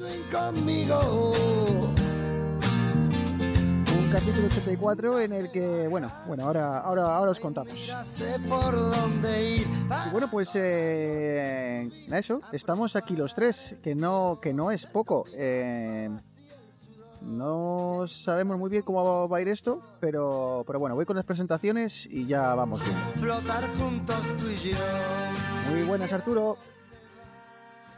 Un swing conmigo. Un capítulo 84 en el que, bueno, bueno, ahora, ahora, ahora os contamos. Y bueno, pues eh, eso, estamos aquí los tres, que no, que no es poco. Eh, no sabemos muy bien cómo va a ir esto, pero, pero bueno, voy con las presentaciones y ya vamos bien. Flotar juntos tú y yo. Muy buenas, Arturo.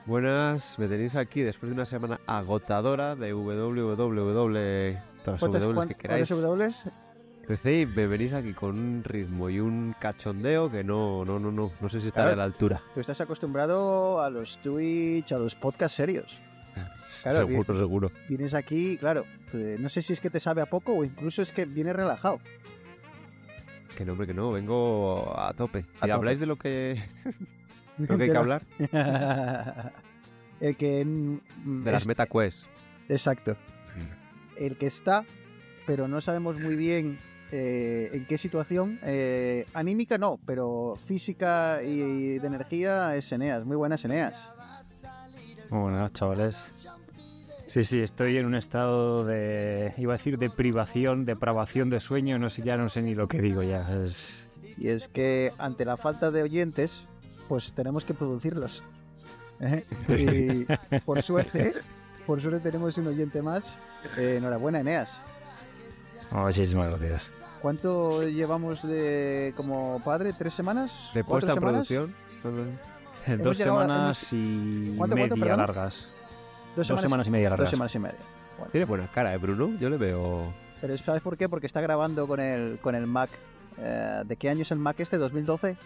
Buenas, me tenéis aquí después de una semana agotadora de www, todas las ¿Cuántas, W que queráis. y me venís aquí con un ritmo y un cachondeo que no, no, no, no, no sé si está Claro. a la altura. Tú estás acostumbrado a los Twitch, a los podcasts serios. Claro, seguro, seguro. Vienes aquí, claro, eh, no sé si es que te sabe a poco o incluso es que vienes relajado. Que no, hombre, que no, vengo a tope. Si tope. habláis de lo que, lo que hay que hablar, El que... de las es- MetaQuest. Exacto. El que está, pero no sabemos muy bien eh, en qué situación. eh, anímica no, pero física y de energía es Eneas. Muy buenas Eneas. Muy buenas, chavales. Sí, sí, estoy en un estado de, iba a decir, de privación, depravación de sueño, no sé, ya no sé ni lo que digo ya. Es... Y es que ante la falta de oyentes, pues tenemos que producirlos. ¿eh? Y por suerte, por suerte tenemos un oyente más. Eh, enhorabuena Eneas. Muchísimas gracias. ¿Cuánto llevamos de como padre? ¿Tres semanas? De ¿Cuatro puesta a semanas? producción. Dos a- semanas y ¿Cuánto, media largas. Dos Dos semanas y media Dos largas. semanas y media. Tiene buena cara, ¿eh, Bruno? Yo le veo... Pero ¿sabes por qué? Porque está grabando con el, con el Mac. Eh, ¿De qué año es el Mac este? ¿2012?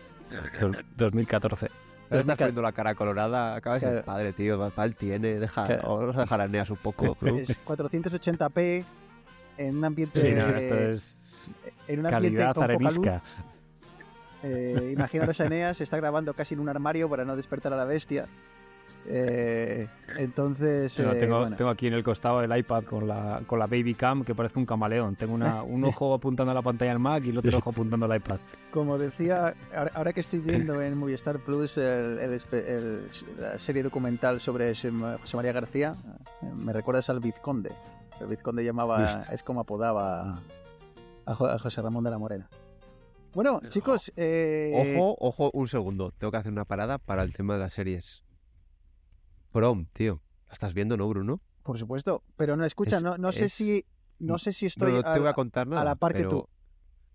Dos- 2014. Ahora estás 2014. poniendo la cara colorada, acabas de Claro. padre, tío, más mal tiene, deja, Claro. vamos a dejar a Neas un poco. Es 480p en un ambiente... Sí, no, esto es en un ambiente calidad con poca luz. arenisca. Eh, imaginaros a Eneas, está grabando casi en un armario para no despertar a la bestia. Eh, entonces... Eh, tengo, bueno. tengo aquí en el costado el iPad con la, con la Baby Cam que parece un camaleón. Tengo una, un ojo apuntando a la pantalla del Mac y el otro ojo apuntando al iPad. Como decía, ahora, que estoy viendo en Movistar Plus el- el espe- el- la serie documental sobre José María García, me recuerdas al Vizconde. El Vizconde llamaba, es como apodaba a José Ramón de la Morena. Bueno, chicos, eh, Ojo, ojo, un segundo. Tengo que hacer una parada para el tema de las series. Prom, tío. ¿La estás viendo, no, Bruno? por supuesto, pero no escucha, Es- no, no sé es- si no sé si No, estoy no te a- voy a contar nada. la par que tú.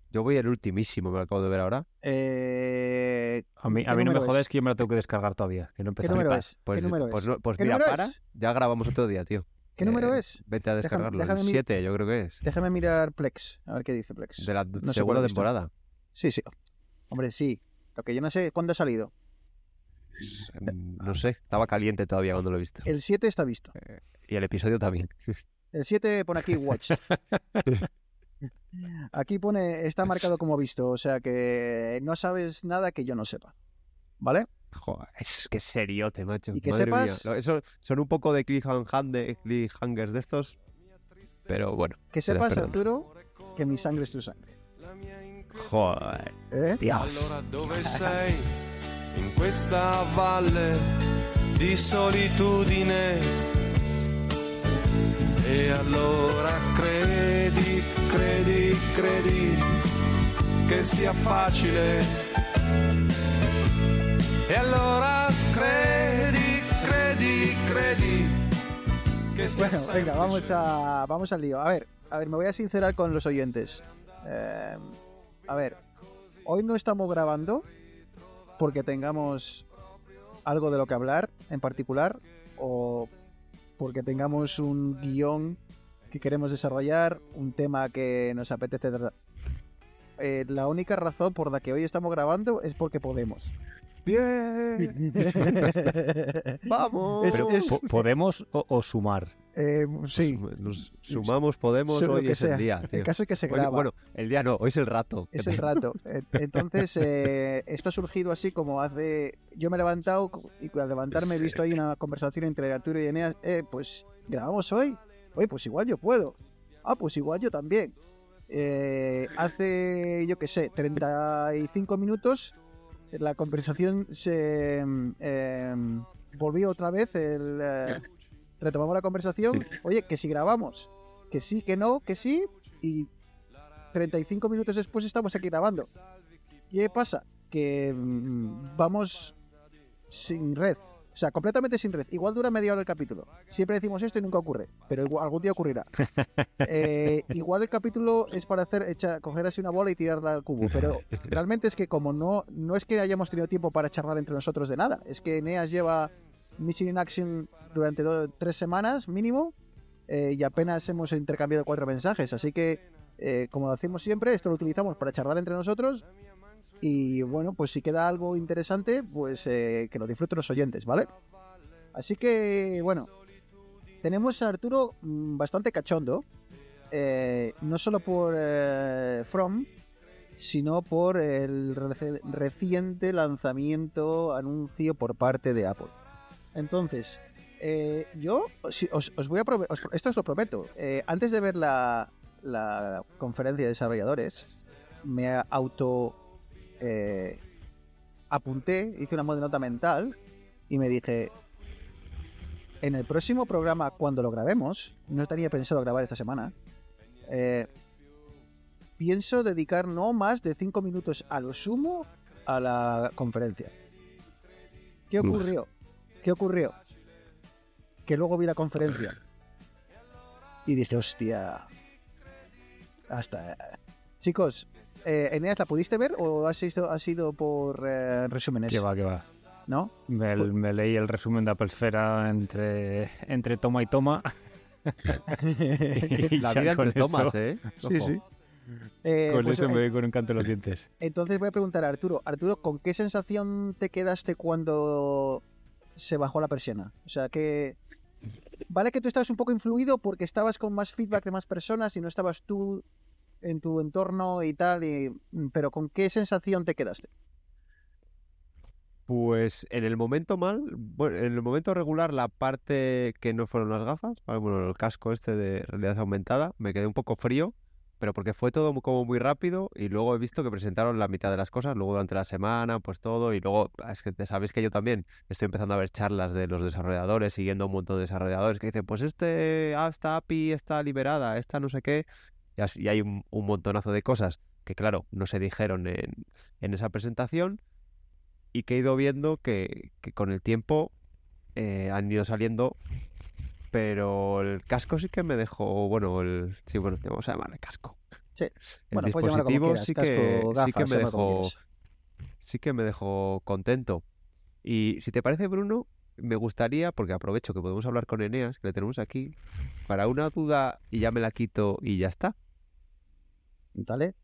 Yo voy el ultimísimo, me lo acabo de ver ahora. eh, A mí, ¿qué a mí no me número jodes es? que yo me la tengo que descargar todavía, que no he ¿Qué número es? Pues, ¿Qué número pues es? no- pues ¿Qué mira, número para. es? Ya grabamos otro día, tío. ¿Qué número Eh, es? Vete a Déjame- descargarlo. déjame el mi- 7, yo creo que es. Déjame mirar Plex, a ver qué dice Plex. De la sé cuál segunda temporada. Sí, sí. Hombre, sí. Lo que yo no sé cuándo ha salido. Mm, No sé, estaba caliente todavía cuando lo he visto. El 7 está visto. Y el episodio también. El 7 pone aquí Watch. Aquí pone, está marcado como visto, o sea que no sabes nada que yo no sepa. ¿Vale? Joder, es que seriote, macho. Y que Madre sepas- mía. Lo- Eso, son un poco de cliffhanger de cliffhangers de estos. Pero bueno. Que sepas. Arturo, que mi sangre es tu sangre. Joder. ¿Eh? Dios. In questa valle di solitudine. E allora credi, credi, credi che sia facile. E allora credi, credi, credi che sia Bueno, venga, vamos, a, vamos al lío. A ver, a ver, me voy a sincerar con los oyentes. Eh, a ver, hoy no estamos grabando porque tengamos algo de lo que hablar en particular o porque tengamos un guion que queremos desarrollar, un tema que nos apetece tratar. Eh, la única razón por la que hoy estamos grabando es porque podemos. ¡Bien! ¡Vamos! Pero, es- ¿Podemos o, o sumar? Eh, sí, Nos, nos sumamos, podemos, Sí, hoy es sea. el día, el caso es que se Hoy- graba. bueno, el día no, hoy es el rato. Es el rato. Entonces, eh, esto ha surgido así como hace... Yo me he levantado y al levantarme he visto ahí una conversación entre Arturo y Eneas. Eh, pues grabamos hoy. Oye, pues igual yo puedo. Ah, pues igual yo también. Eh, hace, yo qué sé, 35 minutos la conversación se mm, em, volvió otra vez. El, eh, retomamos la conversación. Oye, que si grabamos. Que sí, que no, que sí. Y 35 minutos después estamos aquí grabando. ¿Qué pasa? Que mm, vamos sin red. O sea, completamente sin red. Igual dura media hora el capítulo. Siempre decimos esto y nunca ocurre. Pero igual- algún día ocurrirá. Eh, igual el capítulo es para hacer, echa- coger así una bola y tirarla al cubo. Pero realmente es que como no, no es que hayamos tenido tiempo para charlar entre nosotros de nada. Es que Eneas lleva Mission in Action durante tres semanas mínimo. eh, y apenas hemos intercambiado cuatro mensajes. Así que eh, como decimos siempre, esto lo utilizamos para charlar entre nosotros. Y bueno, pues si queda algo interesante, pues eh, que lo disfruten los oyentes, ¿vale? Así que, bueno, tenemos a Arturo mm, bastante cachondo. eh, no solo por From, sino por el reciente lanzamiento, anuncio por parte de Apple. Entonces, eh, yo os, os voy a os- esto os lo prometo. eh, antes de ver la, la conferencia de desarrolladores, me auto eh, apunté, hice una nota mental y me dije, en el próximo programa, cuando lo grabemos, no tenía pensado grabar esta semana, eh, pienso dedicar no más de 5 minutos a lo sumo a la conferencia. ¿Qué Uf. ¿Qué ocurrió? Que luego vi la conferencia y dije, hostia, hasta... Chicos, eh, Eneas, ¿la pudiste ver o ha sido, ha sido por eh, resúmenes? Que va, que va. ¿No? Me, Pues- me leí el resumen de Apple Esfera entre, entre toma y toma. Y La vida con entre tomas, eso- ¿eh? Sí, Ojo. sí. Eh, Con pues, eso eh, me voy con un canto en los dientes. Entonces voy a preguntar a Arturo. Arturo, ¿con qué sensación te quedaste cuando se bajó la persiana? O sea, que... Vale que tú estabas un poco influido porque estabas con más feedback de más personas y no estabas tú en tu entorno y tal, y... pero ¿con qué sensación te quedaste? Pues en el momento mal, bueno, en el momento regular, la parte que no fueron las gafas, bueno, el casco este de realidad aumentada, me quedé un poco frío, pero porque fue todo como muy rápido y luego he visto que presentaron la mitad de las cosas, luego durante la semana, pues todo, y luego, ah, es que sabéis que yo también estoy empezando a ver charlas de los desarrolladores, siguiendo un montón de desarrolladores que dicen, pues este, ah, esta API está liberada, esta no sé qué, y, hay un, montonazo de cosas que, claro, no se dijeron en, en esa presentación y que he ido viendo que, que con el tiempo eh, han ido saliendo, pero el casco sí que me dejó, bueno, el, sí, bueno, vamos a llamarle casco. Sí. El Bueno, llamarlo como dispositivo quieras, sí casco, que, sí que me dejó, sí que me dejó contento. Y si te parece, Bruno, me gustaría, porque aprovecho que podemos hablar con Eneas, que le tenemos aquí, para una duda y ya me la quito y ya está. ¿Vale?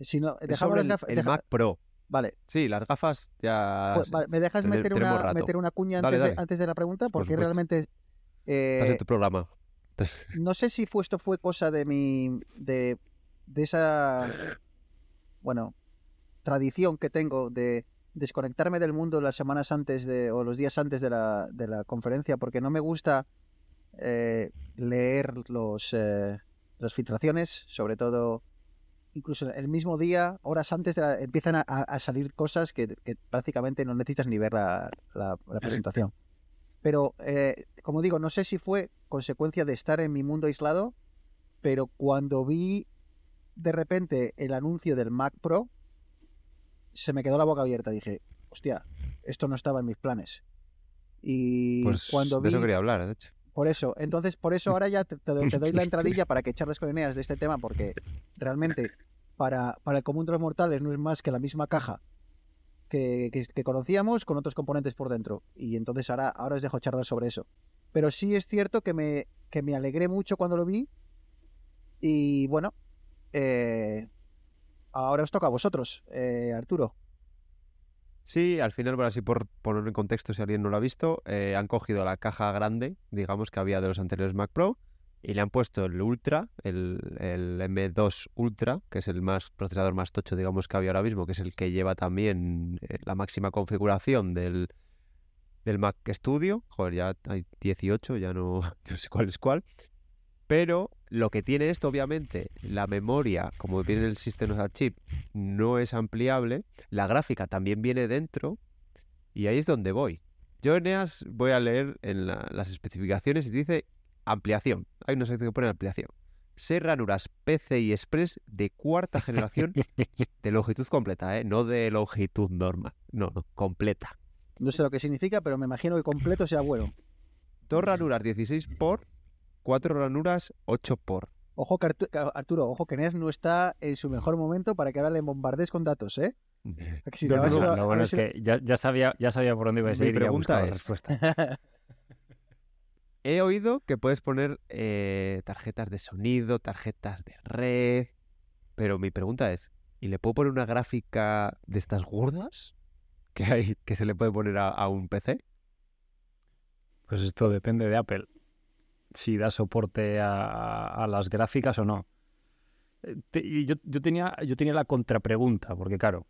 Si no, dejamos las el, gafas... el deja- Mac Pro. Vale, Sí, las gafas ya... pues, vale, ¿me dejas meter una, meter una cuña Dale, antes, De, dale. antes de la pregunta? Porque realmente... eh, Estás en tu programa. no sé si fue, esto fue cosa de mi. de, de esa. Bueno, tradición que tengo de desconectarme del mundo las semanas antes de. o los días antes de la, de la conferencia, porque no me gusta eh, leer los, eh, las filtraciones, sobre todo. Incluso el mismo día, horas antes, de la- empiezan a, salir cosas que, que prácticamente no necesitas ni ver la, la- la presentación. Pero, eh, como digo, no sé si fue consecuencia de estar en mi mundo aislado, pero cuando vi de repente el anuncio del Mac Pro, se me quedó la boca abierta. Dije, hostia, esto no estaba en mis planes. Y Pues cuando de vi... eso quería hablar, de hecho. Por eso, entonces, por eso ahora ya te, te doy, te doy la entradilla para que charles con Eneas de este tema, porque realmente para, para el común de los mortales no es más que la misma caja que, conocíamos con otros componentes por dentro. Y entonces ahora, ahora os dejo charlar sobre eso. Pero sí es cierto que me, que me alegré mucho cuando lo vi. Y bueno, eh, ahora os toca a vosotros, eh, Arturo. Sí, al final, bueno, así por poner en contexto si alguien no lo ha visto, eh, han cogido la caja grande, digamos, que había de los anteriores Mac Pro y le han puesto el Ultra, el, el M2 Ultra, que es el más procesador más tocho, digamos, que había ahora mismo, que es el que lleva también eh, la máxima configuración del, del Mac Studio. Joder, ya hay 18, ya no, no sé cuál es cuál. Pero lo que tiene esto, obviamente, la memoria, como viene el System on a Chip, no es ampliable. La gráfica también viene dentro. Y ahí es donde voy. Yo, Eneas, voy a leer en la- las especificaciones y dice ampliación. Hay una sección que pone ampliación. 6 ranuras PCI Express de cuarta generación de longitud completa, ¿eh? No de longitud normal. No, no, completa. No sé lo que significa, pero me imagino que completo sea bueno. Dos ranuras 16 por, cuatro ranuras 8 por. Ojo, que Artu- que Arturo, ojo, que Eneas no está en su mejor momento para que ahora le bombardees con datos, ¿eh? Si No, no, no, lo- lo a bueno es si- que ya, ya sabía, ya sabía por dónde iba a Mi ir y ya pregunta buscaba la es- respuesta. He oído que puedes poner eh, tarjetas de sonido, tarjetas de red, pero mi pregunta es, ¿y le puedo poner una gráfica de estas gordas que hay que se le puede poner a, un PC? Pues esto depende de Apple. Si da soporte a, las gráficas o no. Eh, yo, tenía, yo tenía la contrapregunta, porque claro,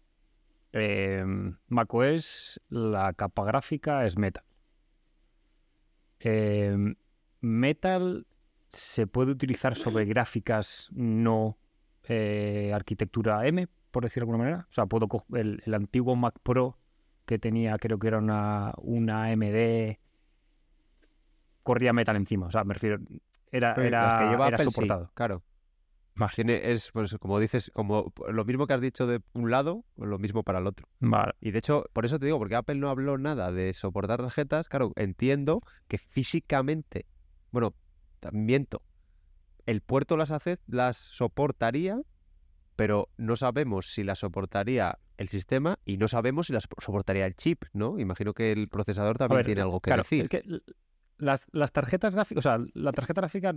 eh, macOS, la capa gráfica es Metal. Eh, Metal se puede utilizar sobre gráficas no eh, arquitectura M, por decirlo de alguna manera. O sea, puedo coger el, el antiguo Mac Pro que tenía, creo que era una, una AMD corría metal encima. O sea, me refiero, era, era, que lleva era Apple, sí, soportado. claro. Tiene, es, pues, como dices, como lo mismo que has dicho de un lado, lo mismo para el otro. Vale. Y de hecho, por eso te digo, porque Apple no habló nada de soportar tarjetas, claro, entiendo que físicamente, bueno, miento, el puerto las hace, las soportaría, pero no sabemos si las soportaría el sistema y no sabemos si las soportaría el chip, ¿no? Imagino que el procesador también ver, tiene algo que claro, decir. es que las, las tarjetas gráficas, o sea, la tarjeta gráfica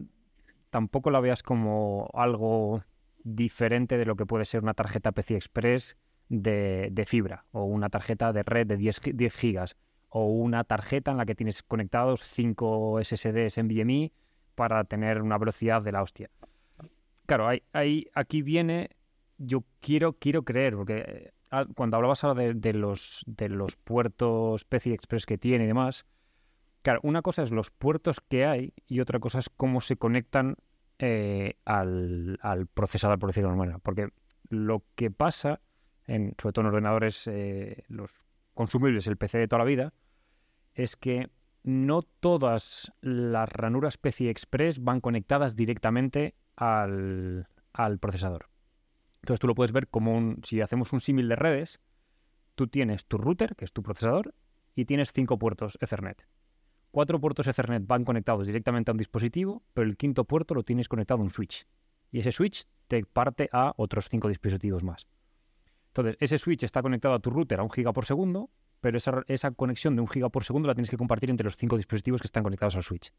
tampoco la veas como algo diferente de lo que puede ser una tarjeta PCI Express de, de fibra o una tarjeta de red de 10, gi- 10 gigas o una tarjeta en la que tienes conectados 5 SSDs NVMe para tener una velocidad de la hostia. Claro, hay, hay- aquí viene, yo quiero, quiero creer, porque eh, cuando hablabas ahora de, de los, de los puertos PCI Express que tiene y demás, claro, una cosa es los puertos que hay y otra cosa es cómo se conectan eh, al, procesador, por decirlo de alguna manera. Porque lo que pasa, sobre todo en ordenadores, eh, los consumibles, el PC de toda la vida, es que no todas las ranuras PCI Express van conectadas directamente al, al procesador. Entonces tú lo puedes ver como un, si hacemos un símil de redes, tú tienes tu router, que es tu procesador, y tienes cinco puertos Ethernet. Cuatro puertos Ethernet van conectados directamente a un dispositivo, pero el quinto puerto lo tienes conectado a un switch. Y ese switch te parte a otros cinco dispositivos más. Entonces, ese switch está conectado a tu router a un giga por segundo, pero esa, esa conexión de un giga por segundo la tienes que compartir entre los cinco dispositivos que están conectados al switch.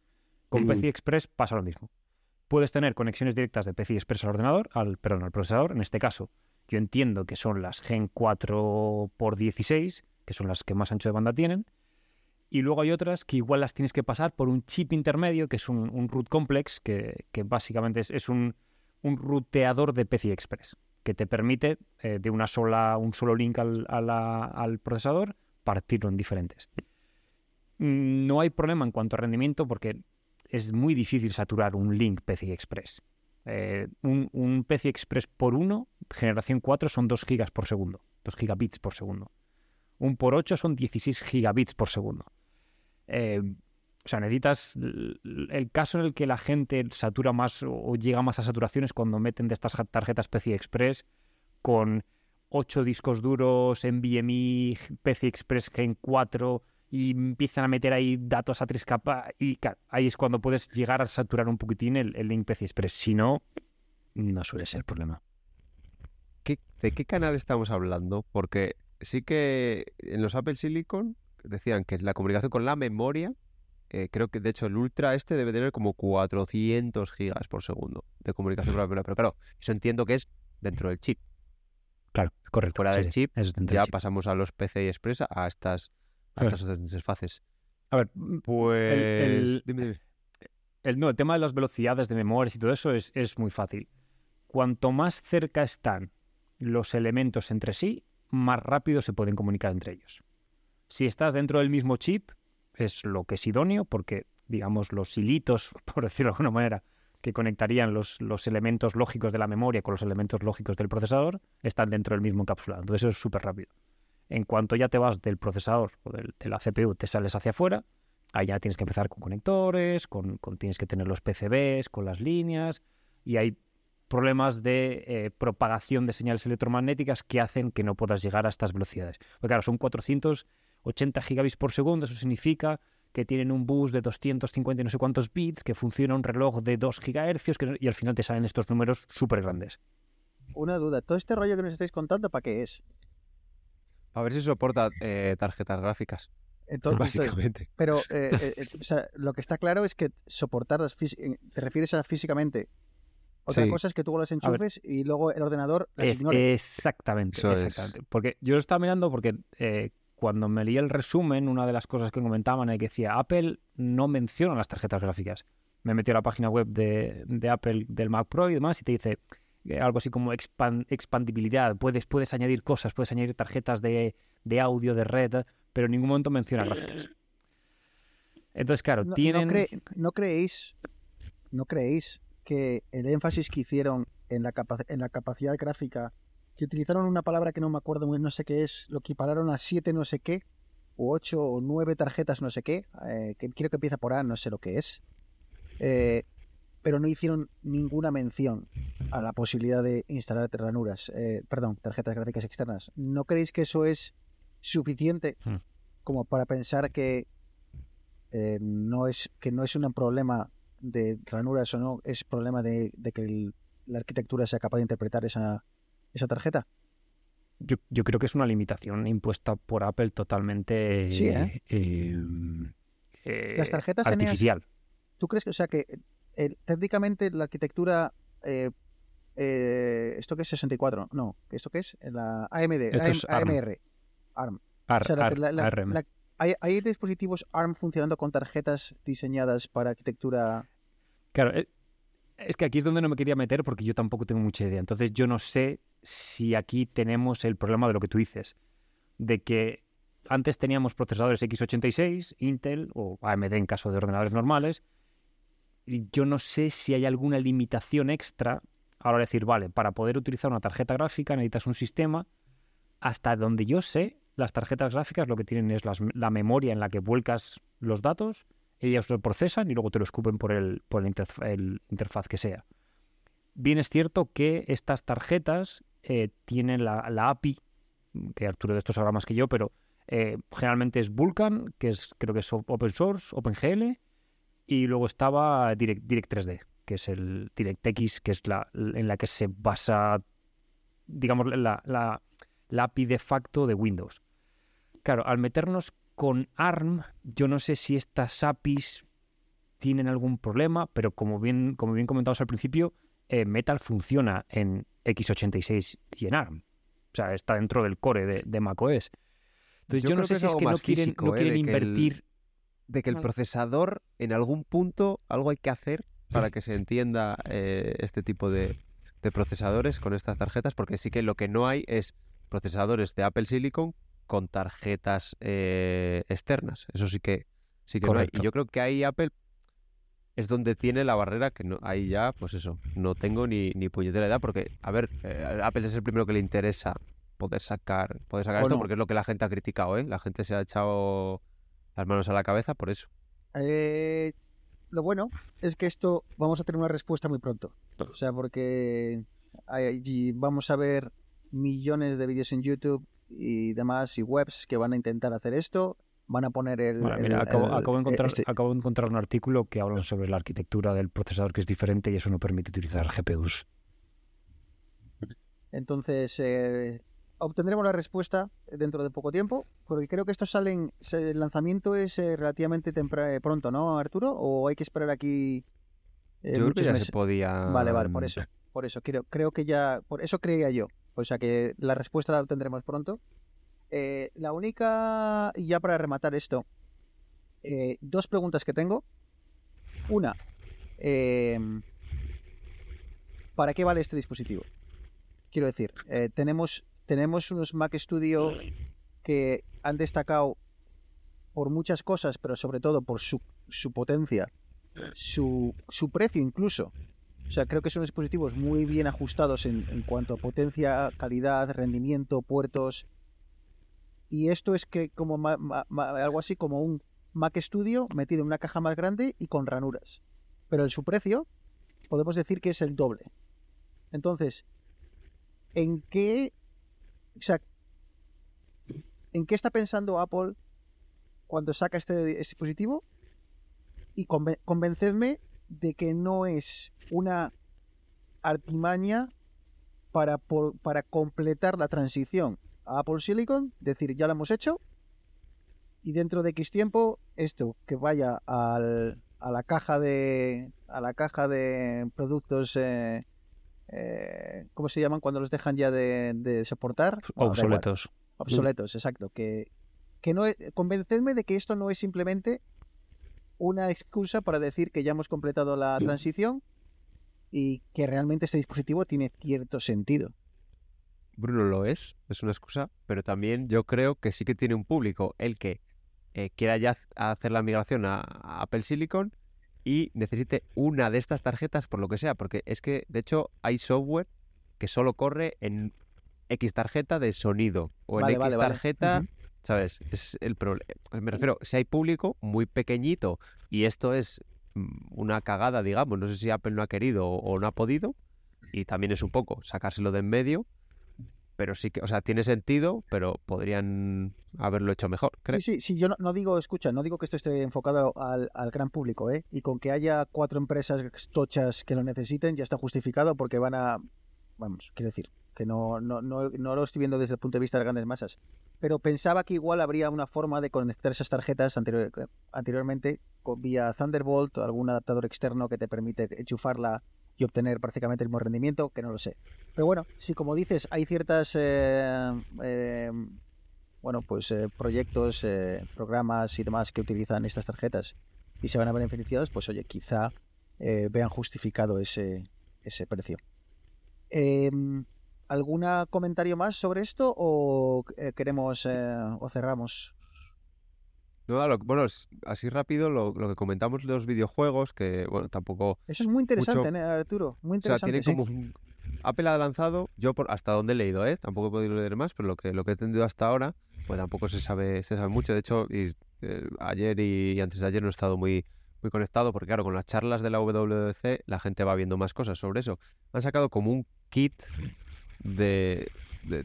Con Mm. PCI Express pasa lo mismo. Puedes tener conexiones directas de PCI Express al ordenador, al, perdón, al procesador. En este caso, yo entiendo que son las Gen 4 x 16, que son las que más ancho de banda tienen. Y luego hay otras que igual las tienes que pasar por un chip intermedio, que es un, root complex, que, básicamente es, un, un ruteador de PCI Express, que te permite eh, de una sola, un solo link al procesador partirlo en diferentes. Mm, No hay problema en cuanto a rendimiento porque es muy difícil saturar un link PCI Express. Eh, un, un PCI Express por 1, generación 4, son 2 gigas por segundo, 2 gigabits por segundo. Un por 8 son 16 gigabits por segundo. Eh, o sea, necesitas el caso en el que la gente satura más o llega más a saturación es cuando meten de estas tarjetas PCI Express con 8 discos duros, NVMe, PCI Express Gen 4 y empiezan a meter ahí datos a tres capas y ahí es cuando puedes llegar a saturar un poquitín el, link PCI Express. Si no, no suele ser problema. ¿Qué- ¿De qué canal estamos hablando? Porque sí que en los Apple Silicon decían que la comunicación con la memoria, eh, creo que de hecho el Ultra este debe tener como 400 gigas por segundo de comunicación con la memoria. Pero claro, eso entiendo que es dentro del chip. Claro, correcto. Fuera sí, del chip, eso ya del chip. pasamos a los PCI Express, a estas, a estas otras interfaces. A ver, mm, Pues. el- dime, dime. el, no, el tema de las velocidades de memorias y todo eso es, es muy fácil. Cuanto más cerca están los elementos entre sí, más rápido se pueden comunicar entre ellos. Si estás dentro del mismo chip, es lo que es idóneo, porque, digamos, los hilitos, por decirlo de alguna manera, que conectarían los, los elementos lógicos de la memoria con los elementos lógicos del procesador, están dentro del mismo encapsulado. Entonces eso es súper rápido. En cuanto ya te vas del procesador o del- de la CPU, te sales hacia afuera, ahí ya tienes que empezar con conectores, con, tienes que tener los PCBs, con las líneas, y hay problemas de eh, propagación de señales electromagnéticas que hacen que no puedas llegar a estas velocidades. Porque claro, son 480 gigabits por segundo, eso significa que tienen un bus de 250 y no sé cuántos bits, que funciona un reloj de 2 gigahercios, que y al final te salen estos números súper grandes. Una duda, todo este rollo que nos estáis contando, ¿para qué es? A ver si soporta eh, tarjetas gráficas, Entonces, básicamente. pero eh, eh, o sea, lo que está claro es que soportarlas, te refieres a físicamente. Otra Sí. cosa es que tú las enchufes y luego el ordenador las Es, ignore. exactamente, Eso es. exactamente. Porque yo lo estaba mirando porque eh, cuando me leí el resumen, una de las cosas que comentaban es que decía Apple no menciona las tarjetas gráficas. Me metí a la página web de, de Apple del Mac Pro y demás y te dice eh, algo así como expan- expandibilidad. Puedes, puedes añadir cosas, puedes añadir tarjetas de, de audio, de red, pero en ningún momento menciona gráficas. Entonces, claro, No- no, tienen... cre- no creéis, no creéis que el énfasis que hicieron en la, capa- en la capacidad gráfica, que utilizaron una palabra que no me acuerdo muy, no sé qué es, lo equipararon a siete no sé qué, o ocho o nueve tarjetas no sé qué, eh, que creo que empieza por A, no sé lo que es, eh, pero no hicieron ninguna mención a la posibilidad de instalar ranuras, eh, perdón, tarjetas gráficas externas. ¿No creéis que eso es suficiente Hmm. como para pensar que eh, no es que no es un problema de ranuras o no, es problema de, de que el- la arquitectura sea capaz de interpretar esa, esa tarjeta? Yo, yo creo que es una limitación impuesta por Apple totalmente Sí, ¿eh? eh, eh, Las tarjetas artificial. ¿Tú crees que, o sea, que técnicamente la arquitectura ¿esto qué es 64? No, ¿esto qué es? La AMD, Esto es ARM. AMR, ARM. Ar- O sea, la- ar- la- la- ARM. la- hay, hay dispositivos ARM funcionando con tarjetas diseñadas para arquitectura. Claro, es que aquí es donde no me quería meter porque yo tampoco tengo mucha idea. Entonces yo no sé si aquí tenemos el problema de lo que tú dices, de que antes teníamos procesadores x86, Intel o AMD en caso de ordenadores normales, y yo no sé si hay alguna limitación extra a la hora de decir, vale, para poder utilizar una tarjeta gráfica necesitas un sistema. Hasta donde yo sé, las tarjetas gráficas lo que tienen es la memoria en la que vuelcas los datos, ellas lo procesan y luego te lo escupen por el, por el, interf- el interfaz que sea. Bien es cierto que estas tarjetas eh, tienen la, API, que Arturo de esto sabrá más que yo, pero eh, generalmente es Vulkan, que es creo que es op- open source, OpenGL, y luego estaba Direct, Direct 3D, que es el DirectX, que es la en la que se basa, digamos, la, la, la API de facto de Windows. Claro, al meternos con ARM, yo no sé si estas APIs tienen algún problema, pero como bien, como bien comentamos al principio, eh, Metal funciona en x86 y en ARM. O sea, está dentro del core de, de macOS. Entonces yo, Yo no sé si es que no quieren, físico, no ¿eh? que el- invertir. De que el Vale. procesador, en algún punto, algo hay que hacer para que se entienda eh, este tipo de, de procesadores con estas tarjetas, porque sí que lo que no hay es procesadores de Apple Silicon con tarjetas eh, externas. Eso sí que sí que no hay. Correcto. Y yo creo que ahí Apple es donde tiene la barrera que no, ahí ya, pues eso, no tengo ni, ni puñetera edad, porque, a ver, eh, Apple es el primero que le interesa poder sacar, poder sacar esto, porque es lo que la gente ha criticado, ¿eh? La gente se ha echado las manos a la cabeza por eso. Eh, lo bueno es que esto vamos a tener una respuesta muy pronto. O sea, porque hay- vamos a ver millones de vídeos en YouTube y demás y webs que van a intentar hacer esto. Van a poner el. Bueno, el- acabo, el- acabo de encontrar, este- acabo de encontrar un artículo que habla sobre la arquitectura del procesador que es diferente y eso no permite utilizar GPUs. Entonces, eh, obtendremos la respuesta dentro de poco tiempo, porque creo que estos salen, el lanzamiento es eh, relativamente tempra- eh, pronto, ¿no, Arturo? ¿O hay que esperar aquí eh, yo creo que muchos ya meses? se podía... Vale, vale, por eso, por eso, creo, creo que ya, por eso creía yo, O sea que la respuesta la obtendremos pronto. Eh, la única, ya para rematar esto, eh, dos preguntas que tengo. Una, eh, ¿para qué vale este dispositivo? Quiero decir, eh, tenemos, tenemos unos Mac Studio que han destacado por muchas cosas, pero sobre todo por su, su potencia, su, su precio incluso. O sea, creo que son dispositivos muy bien ajustados en, cuanto a potencia, calidad, rendimiento, puertos. Y esto es que como algo así como un Mac Studio metido en una caja más grande y con ranuras. Pero en su precio podemos decir que es el doble. Entonces, ¿en qué, o sea, en qué está pensando Apple cuando saca este dispositivo? Y conven- convencedme de que no es una artimaña para, por- para completar la transición a Apple Silicon, decir, ya lo hemos hecho, y dentro de X tiempo, esto que vaya al- a la caja de a la caja de productos eh, eh, ¿cómo se llaman cuando los dejan ya de, de soportar? Bueno, da igual. Obsoletos. obsoletos, exacto. Que, que no es- convencedme de que esto no es simplemente una excusa para decir que ya hemos completado la transición y que realmente este dispositivo tiene cierto sentido. Bruno lo es, es una excusa, pero también yo creo que sí que tiene un público, el que eh, quiera ya hacer la migración a, a Apple Silicon y necesite una de estas tarjetas por lo que sea, porque es que de hecho hay software que solo corre en X tarjeta de sonido o en Vale, X vale. tarjeta. ¿sabes? Es el problema. Me refiero, si hay público muy pequeñito y esto es una cagada, digamos, no sé si Apple no ha querido o, no ha podido y también es un poco sacárselo de en medio, pero sí que, o sea, tiene sentido, pero podrían haberlo hecho mejor, creo. Sí, sí, sí, yo no, no digo, escucha, no digo que esto esté enfocado al, al gran público, ¿eh? Y con que haya cuatro empresas tochas que lo necesiten ya está justificado porque van a, vamos, quiero decir, que no, no, no, no lo estoy viendo desde el punto de vista de grandes masas. Pero pensaba que igual habría una forma de conectar esas tarjetas anterior- anteriormente vía Thunderbolt o algún adaptador externo que te permite enchufarla y obtener prácticamente el mismo rendimiento, que no lo sé. Pero bueno, si como dices, hay ciertas eh, eh, bueno, pues eh, proyectos, eh, programas y demás que utilizan estas tarjetas y se van a ver beneficiados, pues oye, quizá vean justificado ese, ese precio. ¿Algún comentario más sobre esto o eh, queremos eh, o cerramos? No, lo- bueno, así rápido lo, lo que comentamos de los videojuegos, que bueno, tampoco Eso es muy interesante, Mucho- ¿eh, Arturo. Muy O sea, interesante. sí. como un- Apple ha lanzado, yo por hasta donde he leído, ¿eh? Tampoco he podido leer más, pero lo que, lo que he entendido hasta ahora, pues tampoco se sabe, se sabe mucho. De hecho, y, eh, ayer y, antes de ayer no he estado muy, muy conectado, porque claro, con las charlas de la WWDC la gente va viendo más cosas sobre eso. Han sacado como un kit de,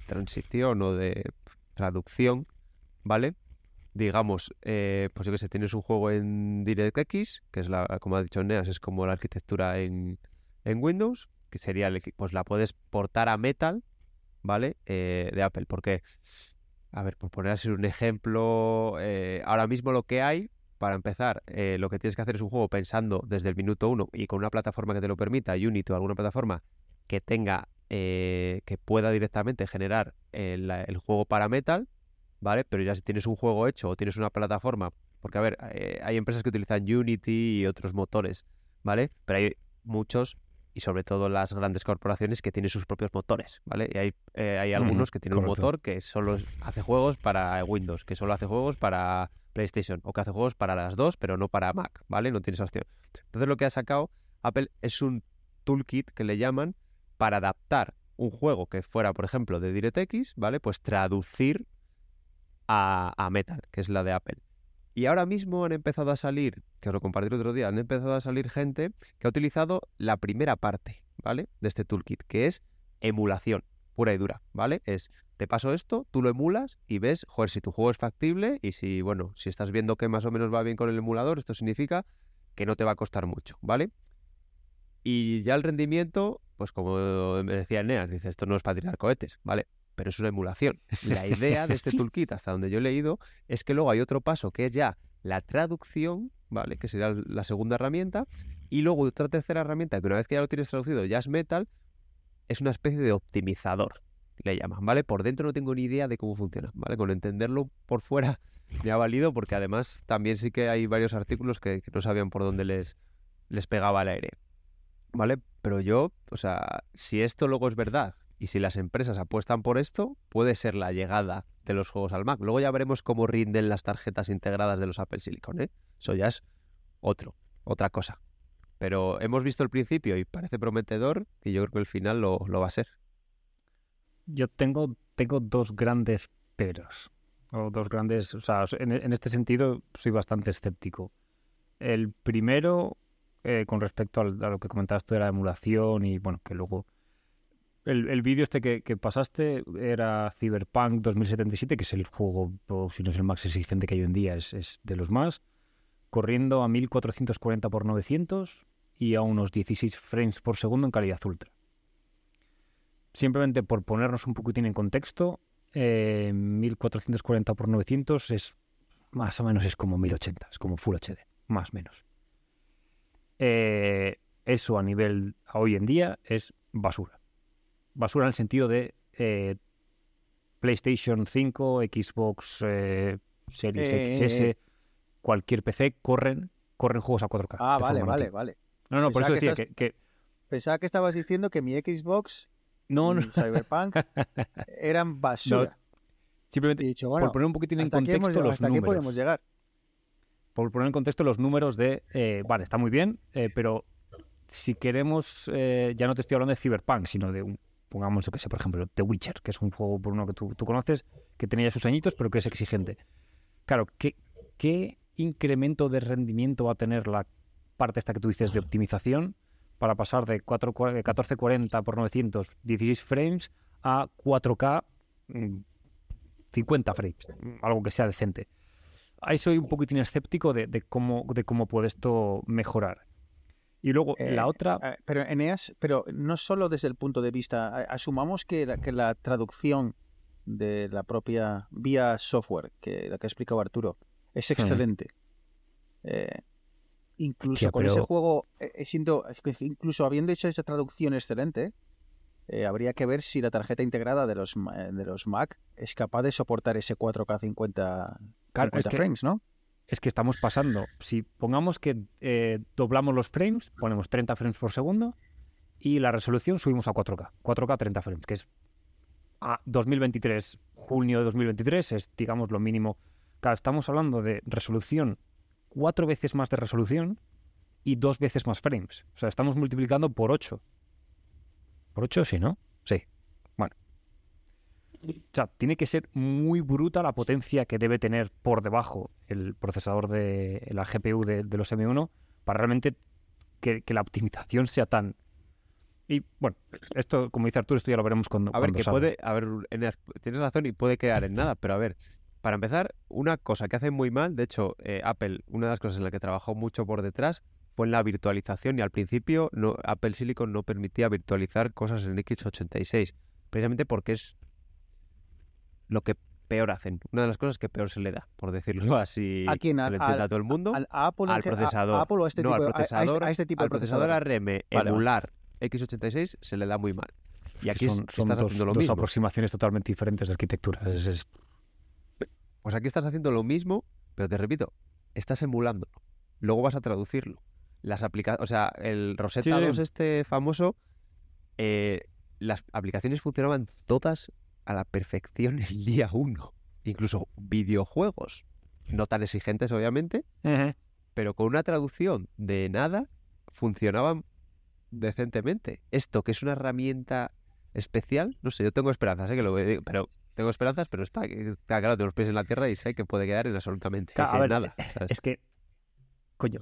transición o de traducción, ¿vale? Digamos, eh, pues yo que sé, tienes un juego en DirectX, que es la, como ha dicho Neas, es como la arquitectura en, en Windows, que sería, pues la puedes portar a Metal, ¿vale? Eh, de Apple, porque, a ver, por poner así un ejemplo, eh, ahora mismo lo que hay, para empezar, lo que tienes que hacer es un juego pensando desde el minuto uno y con una plataforma que te lo permita, Unity o alguna plataforma que tenga, eh, que pueda directamente generar el, el juego para Metal, ¿vale? Pero ya si tienes un juego hecho o tienes una plataforma, porque a ver, eh, hay empresas que utilizan Unity y otros motores, ¿vale? Pero hay muchos y sobre todo las grandes corporaciones que tienen sus propios motores, ¿vale? Y hay, eh, hay algunos que tienen un motor que solo hace juegos para Windows, que solo hace juegos para PlayStation o que hace juegos para las dos, pero no para Mac, ¿vale? No tiene esa opción. Entonces lo que ha sacado Apple es un toolkit que le llaman para adaptar un juego que fuera, por ejemplo, de DirectX, ¿vale? Pues traducir a, a Metal, que es la de Apple. Y ahora mismo han empezado a salir, que os lo compartí el otro día, han empezado a salir gente que ha utilizado la primera parte, ¿vale? De este toolkit, que es emulación, pura y dura, ¿vale? Es, te paso esto, tú lo emulas y ves, joder, si tu juego es factible y si, bueno, si estás viendo que más o menos va bien con el emulador, esto significa que no te va a costar mucho, ¿vale? Y ya el rendimiento, pues como me decía Eneas, dice, esto no es para tirar cohetes, ¿vale? Pero es una emulación. La idea de este toolkit, hasta donde yo he leído, es que luego hay otro paso que es ya la traducción, ¿vale? Que sería la segunda herramienta. Y luego otra tercera herramienta que una vez que ya lo tienes traducido ya es Metal, es una especie de optimizador, le llaman, ¿vale? Por dentro no tengo ni idea de cómo funciona, ¿vale? Con entenderlo por fuera me ha valido porque además también sí que hay varios artículos que, que no sabían por dónde les, les pegaba el aire, ¿vale? Pero yo, o sea, si esto luego es verdad y si las empresas apuestan por esto, puede ser la llegada de los juegos al Mac. Luego ya veremos cómo rinden las tarjetas integradas de los Apple Silicon, ¿eh? Eso ya es otro, otra cosa. Pero hemos visto el principio y parece prometedor y yo creo que el final lo, lo va a ser. Yo tengo, tengo dos grandes peros. O dos grandes. O sea, en, en este sentido soy bastante escéptico. El primero, eh, con respecto a lo que comentabas tú de la emulación y bueno, que luego. El, el vídeo este que, que pasaste era Cyberpunk 2077, que es el juego, o si no es el más exigente que hay hoy en día, es, es de los más. Corriendo a 1440 x 900 y a unos 16 frames por segundo en calidad ultra simplemente por ponernos un poquitín en contexto, eh, 1440 por 900 es más o menos es como 1080, es como Full HD, más o menos. Eh, eso a nivel a hoy en día es basura. Basura en el sentido de eh, PlayStation 5, Xbox eh, Series XS, cualquier PC corren corren juegos a 4K. Ah, vale, vale, nativa. vale. No, no, por eso Pensaba que decía estás- que, que- Pensaba que estabas diciendo que mi Xbox no, no, y Cyberpunk eran basura. simplemente dicho, bueno, por poner un poquitín en hemos contexto los hasta aquí números. podemos llegar. Por poner en contexto los números de, eh, vale, está muy bien, eh, pero si queremos, eh, ya no te estoy hablando de Cyberpunk, sino de un, pongamos, yo que sé, por ejemplo, The Witcher, que es un juego por uno que tú, conoces, que tenía sus añitos, pero que es exigente. Claro, ¿qué, ¿qué incremento de rendimiento va a tener la parte esta que tú dices de optimización para pasar de 4, 1440 por 900, 16 frames a 4K, mm, 50 frames, mm, algo que sea decente? Ahí soy un poquitín escéptico de, de cómo, de cómo puede esto mejorar. Y luego, Eh, la otra... Pero Eneas, pero no solo desde el punto de vista, asumamos que la, que la traducción de la propia vía software, que la que ha explicado Arturo, es excelente. Eh, incluso Hostia, con ese juego, eh, eh, siendo, incluso habiendo hecho esa traducción excelente, eh, habría que ver si la tarjeta integrada de los, ma- de los Mac es capaz de soportar ese 4K 50, Claro, 50 es que- frames, ¿no? es que estamos pasando. Si pongamos que eh, doblamos los frames, ponemos 30 frames por segundo y la resolución subimos a 4K. 4K 30 frames, que es a 2023, junio de 2023, es digamos lo mínimo. Claro, estamos hablando de resolución, cuatro veces más de resolución y dos veces más frames. O sea, estamos multiplicando por 8. ¿Por 8 sí, no? Sí. Bueno. O sea, tiene que ser muy bruta la potencia que debe tener por debajo el procesador de la GPU de, de los M1 para realmente que, que la optimización sea tan... Y bueno, esto, como dice Arturo, esto ya lo veremos cuando, A ver, cuando que salga. puede, a ver, tienes razón y puede quedar en nada, pero a ver, para empezar, una cosa que hacen muy mal, de hecho, eh, Apple, una de las cosas en la que trabajó mucho por detrás fue en la virtualización y al principio no, Apple Silicon no permitía virtualizar cosas en x86, precisamente porque es lo que peor hacen, una de las cosas que peor se le da, por decirlo así, ¿A quién? que Al- lo entienda al- todo el mundo, Al, a Apple, a- procesador. a Apple o a este no, tipo al de- a- a este- procesador, a este tipo al de procesador procesadores. ARM vale. emular x86 se le da muy mal. Y aquí son, es- son estás dos, haciendo lo dos mismo. aproximaciones totalmente diferentes de arquitectura. Es- es- Pues aquí estás haciendo lo mismo, pero te repito, estás emulándolo. Luego vas a traducirlo. Las aplicaciones, o sea, el Rosetta Sí. 2 este famoso, eh, las aplicaciones funcionaban todas a la perfección el día 1. Incluso videojuegos, no tan exigentes obviamente, pero con una traducción de nada funcionaban decentemente. Esto, que es una herramienta especial, no sé, yo tengo esperanzas, ¿eh? que lo pero tengo esperanzas, pero está, está claro, tengo los pies en la tierra y sé que puede quedar en absolutamente Claro, a en ver, nada. ¿sabes? Es que, coño,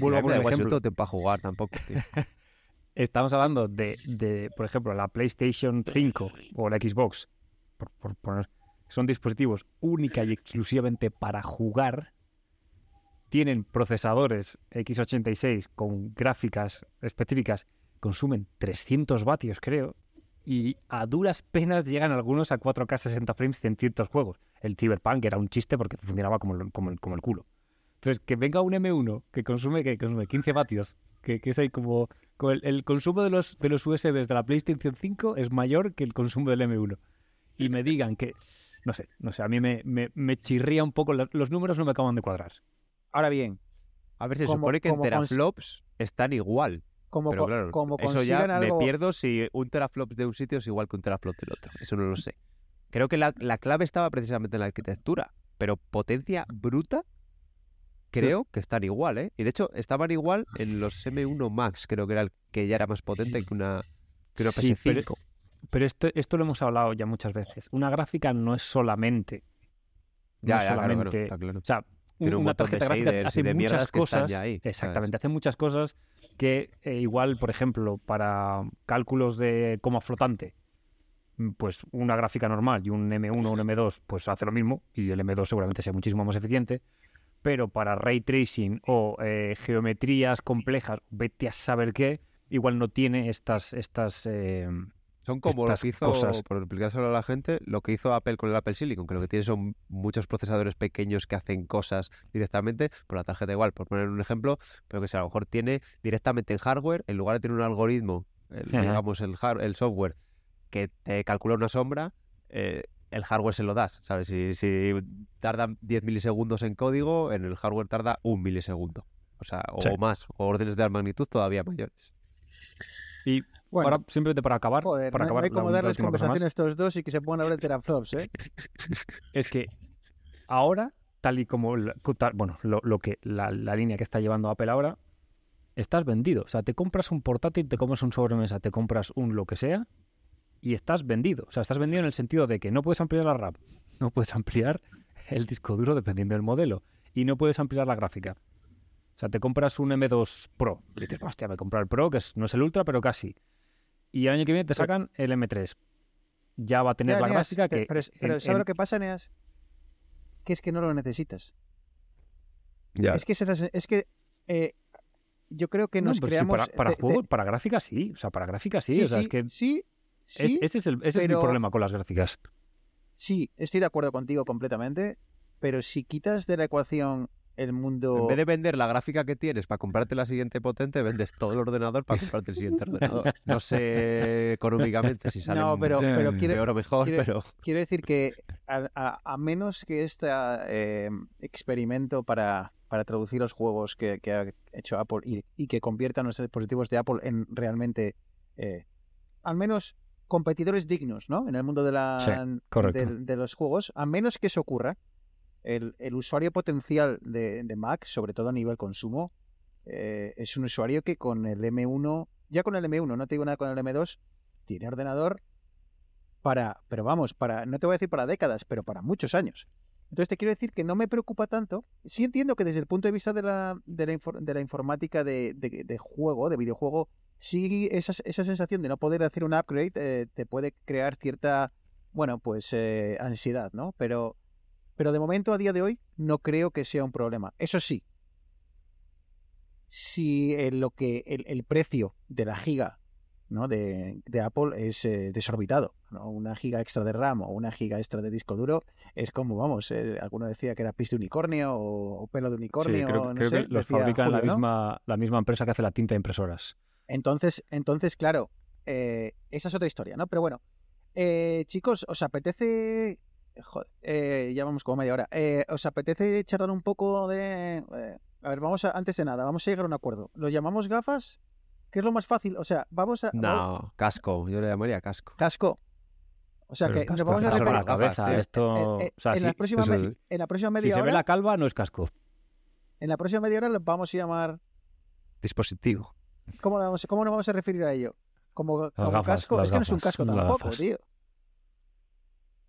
vuelvo a poner ejemplo. para jugar tampoco. tío. Estamos hablando de, de, por ejemplo, la PlayStation 5 o la Xbox, por, por poner, son dispositivos única y exclusivamente para jugar. Tienen procesadores x86 con gráficas específicas, consumen 300 vatios, creo, y a duras penas llegan algunos a 4K 60 frames en ciertos juegos. El Cyberpunk era un chiste porque funcionaba como el, como el, como el culo. Entonces, que venga un M1 que consume, que consume 15 vatios, que, que es ahí como... como el, el consumo de los, de los USBs de la PlayStation 5 es mayor que el consumo del M1. y me digan que, no sé, no sé, a mí me, me, me chirría un poco, los números no me acaban de cuadrar. Ahora bien, A ver, se Como- supone que en teraflops están igual. como, Pero claro, como eso ya consigan me algo... pierdo si un teraflops de un sitio es igual que un teraflop del otro. Eso no lo sé. Creo que la, la clave estaba precisamente en la arquitectura, pero potencia bruta creo que están igual, ¿eh? Y de hecho estaban igual en los M1 Max, creo que era el que ya era más potente que una, que una Sí, PS5. pero- Pero esto, esto lo hemos hablado ya muchas veces. Una gráfica no es solamente. Ya, no ya, claro, claro, solamente. está claro. O sea, Tiene un una tarjeta gráfica hace de muchas cosas. ya ahí, ¿sabes? exactamente, hace muchas cosas que eh, igual, por ejemplo, para cálculos de coma flotante, mm, pues una gráfica normal y un M1 o un M2 pues hace lo mismo y el M2 seguramente sea muchísimo más eficiente. Pero para ray tracing o eh, geometrías complejas, vete a saber qué, igual no tiene estas, estas eh, Son como lo estas que hizo, cosas. por explicárselo a la gente, lo que hizo Apple con el Apple Silicon, que lo que tiene son muchos procesadores pequeños que hacen cosas directamente, por la tarjeta igual, por poner un ejemplo, pero que si a lo mejor tiene directamente en hardware, en lugar de tener un algoritmo, el- digamos el, har- el software, que te calcula una sombra, eh, el hardware se lo das, ¿sabes? Si, si tarda 10 milisegundos en código, en el hardware tarda un milisegundo. O sea, o Sí. más, o órdenes de magnitud todavía mayores. Y Bueno, ahora, simplemente para acabar, joder, para no, no acabar hay como darles conversación a estos dos y que se pongan a hablar de teraflops, ¿eh? es que ahora, tal y como, la- bueno, lo, lo que la, la línea que está llevando Apple ahora, estás vendido. O sea, te compras un portátil, te compras un sobremesa, te compras un lo que sea y estás vendido. O sea, estás vendido en el sentido de que no puedes ampliar la RAM, no puedes ampliar el disco duro dependiendo del modelo y no puedes ampliar la gráfica. O sea, te compras un M2 Pro y dices, hostia, me he comprado el Pro, que es- no es el Ultra, pero casi. Y el año que viene te sacan el M3. Ya va a tener la Neas, gráfica pero- que... Pero, pero en- ¿sabes en- lo que pasa, Neas? Que es que no lo necesitas. Ya. Es que, es que eh, yo creo que No, nos sí, creamos... para, para de- de- juego, para gráfica sí. O sea, para gráfica sí. o sea, es que sí, sí, este es, el, ese es mi problema con las gráficas. sí, estoy de acuerdo contigo completamente, pero si quitas de la ecuación el mundo... En vez de vender la gráfica que tienes para comprarte la siguiente potente, vendes todo el ordenador para comprarte el siguiente ordenador. No sé económicamente si sale No, pero, pero quiero, peor o mejor, quiere- pero quiero decir que a, a- a menos que este eh, experimento para, para traducir los juegos que, que ha hecho Apple y, y que conviertan los dispositivos de Apple en realmente, eh, al menos, competidores dignos, ¿no? En el mundo de, la, Sí, de, de los juegos, a menos que eso ocurra, el, el usuario potencial de, de Mac, sobre todo a nivel consumo, eh, es un usuario que con el M1, ya con el M1, no te digo nada con el M2, tiene ordenador para, pero vamos, para, no te voy a decir para décadas, pero para muchos años. Entonces te quiero decir que no me preocupa tanto. Sí entiendo que desde el punto de vista de la, de la, infor- de la informática de, de- de juego, de videojuego, sí esa, esa sensación de no poder hacer un upgrade eh, te puede crear cierta, bueno, pues eh, ansiedad, ¿no? Pero, pero de momento, a día de hoy, no creo que sea un problema. Eso sí, si eh, lo que el, el precio de la giga ¿no? de, de Apple es eh, desorbitado. ¿no? Una giga extra de RAM o una giga extra de disco duro es como, vamos, eh, alguno decía que era pis de unicornio o, o pelo de Sí, unicornio. creo, no creo sé, que los fabrican la ¿no? misma, la misma empresa que hace la tinta de impresoras. Entonces, entonces claro, eh, esa es otra historia, ¿no? Pero bueno, eh, chicos, ¿os apetece... Joder, eh, ya vamos como media hora. Eh, ¿Os apetece charlar un poco de... eh, a ver, vamos a, antes de nada, vamos a llegar a un acuerdo. ¿Lo llamamos gafas? ¿Qué es lo más fácil? O sea, vamos a... no, casco, yo le llamaría casco. Casco. O sea, Pero que nos vamos a referir... la cabeza. Esto, o sea, en, si, la próxima eso me- es- en la próxima si media se ve hora, la calva, no es casco. en la próxima media hora lo vamos a llamar. Dispositivo. ¿Cómo, lo vamos, cómo nos vamos a referir a ello? Como, como gafas, casco. Es que no es un casco tampoco, gafas. tío.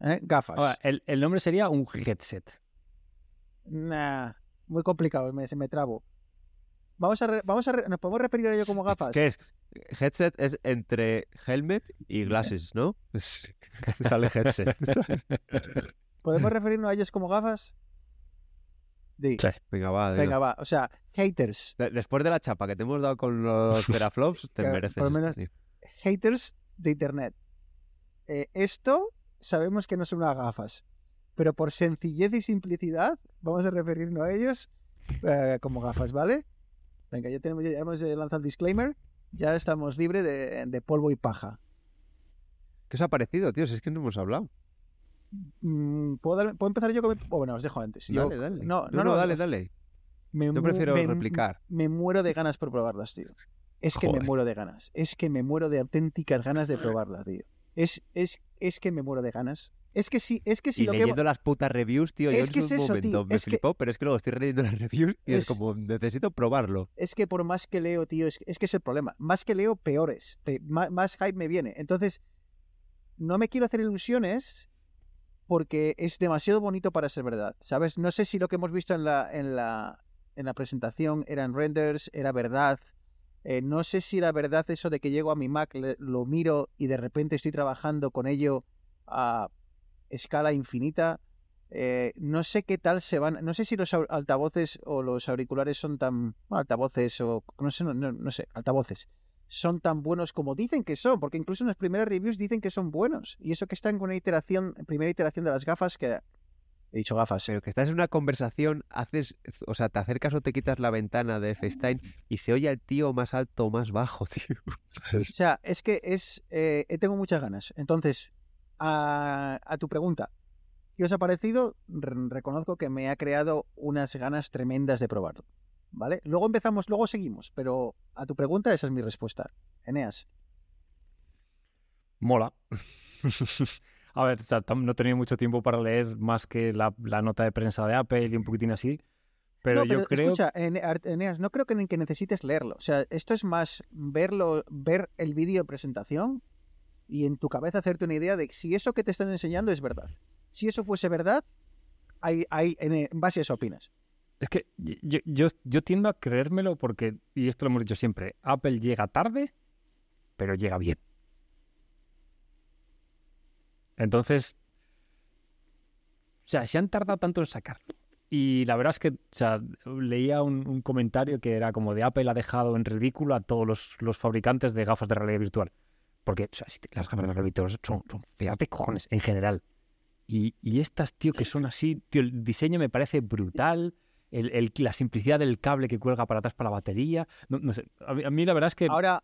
¿Eh? Gafas. Ahora, el, el nombre sería un headset. Nah, muy complicado, me, se me trabo. Vamos a, re- vamos a re- nos podemos referir a ello como gafas. ¿Qué es? Headset es entre helmet y glasses, ¿no? Sale headset. ¿Podemos referirnos a ellos como gafas? Di. Sí. Venga, va. Venga, va. O sea, haters. De- Después de la chapa que te hemos dado con los teraflops, te Claro, mereces. por lo menos- haters de Internet. Eh, esto sabemos que no son unas gafas, pero por sencillez y simplicidad vamos a referirnos a ellos eh, como gafas, ¿vale? Venga, ya, tenemos, ya hemos eh, lanzado el disclaimer, ya estamos libres de, de polvo y paja. ¿Qué os ha parecido, tío? Si es que no hemos hablado. Mm, ¿puedo, dar- puedo empezar yo? Con... o bueno, os dejo antes. Yo- Dale, dale. No, no, no, dale, dale. Me Yo prefiero me- replicar. Me muero de ganas por probarlas, tío. Es que me muero de ganas. Es que me muero de auténticas ganas de probarlas, tío. Es, es, es que me muero de ganas. Es que sí, es que si y lo que leyendo las putas reviews, tío, yo Es en que su es eso, momento tío, me es que- flipó, pero es que luego estoy leyendo las reviews y es, Es- como, necesito probarlo. es que por más que leo, tío, es, es que es el problema. Más que leo, peores. Pe- más, más hype me viene. Entonces, no me quiero hacer ilusiones porque es demasiado bonito para ser verdad. ¿Sabes? No sé si lo que hemos visto en la, en la, en la presentación eran renders, era verdad. Eh, no sé si era verdad eso de que llego a mi Mac, lo miro y de repente estoy trabajando con ello a escala infinita. Eh, no sé qué tal se van. No sé si los altavoces o los auriculares son tan. bueno, altavoces o. No sé, no- no sé, altavoces. Son tan buenos como dicen que son, porque incluso en las primeras reviews dicen que son buenos. Y eso que están con una iteración, primera iteración de las gafas, que. He dicho gafas. Pero que estás en una conversación, haces, o sea, te acercas o te quitas la ventana de FaceTime y se oye al tío más alto o más bajo, tío. O sea, es que es. eh, tengo muchas ganas. Entonces, a, a tu pregunta, ¿qué os ha parecido? Re- reconozco que me ha creado unas ganas tremendas de probarlo. ¿Vale? Luego empezamos, luego seguimos, pero a tu pregunta, esa es mi respuesta. Eneas. Mola. A ver, o sea, tam- no he tenido mucho tiempo para leer más que la, la nota de prensa de Apple y un poquitín así. Pero no, yo creo escucha, Eneas, no creo que, que necesites leerlo. O sea, esto es más verlo, ver el vídeo de presentación y en tu cabeza hacerte una idea de si eso que te están enseñando es verdad. Si eso fuese verdad, hay, en base a eso opinas. Es que yo, yo, yo tiendo a creérmelo porque, y esto lo hemos dicho siempre, Apple llega tarde, pero llega bien. Entonces, o sea, se han tardado tanto en sacarlo. Y la verdad es que, o sea, leía un, comentario que era como de Apple ha dejado en ridículo a todos los, los fabricantes de gafas de realidad virtual. Porque, o sea, las gafas de realidad virtual son, son feas de cojones en general. Y, y estas, tío, que son así, tío, el diseño me parece brutal. El, el- la simplicidad del cable que cuelga para atrás para la batería. No, no sé. A mí, a mí la verdad es que. Ahora,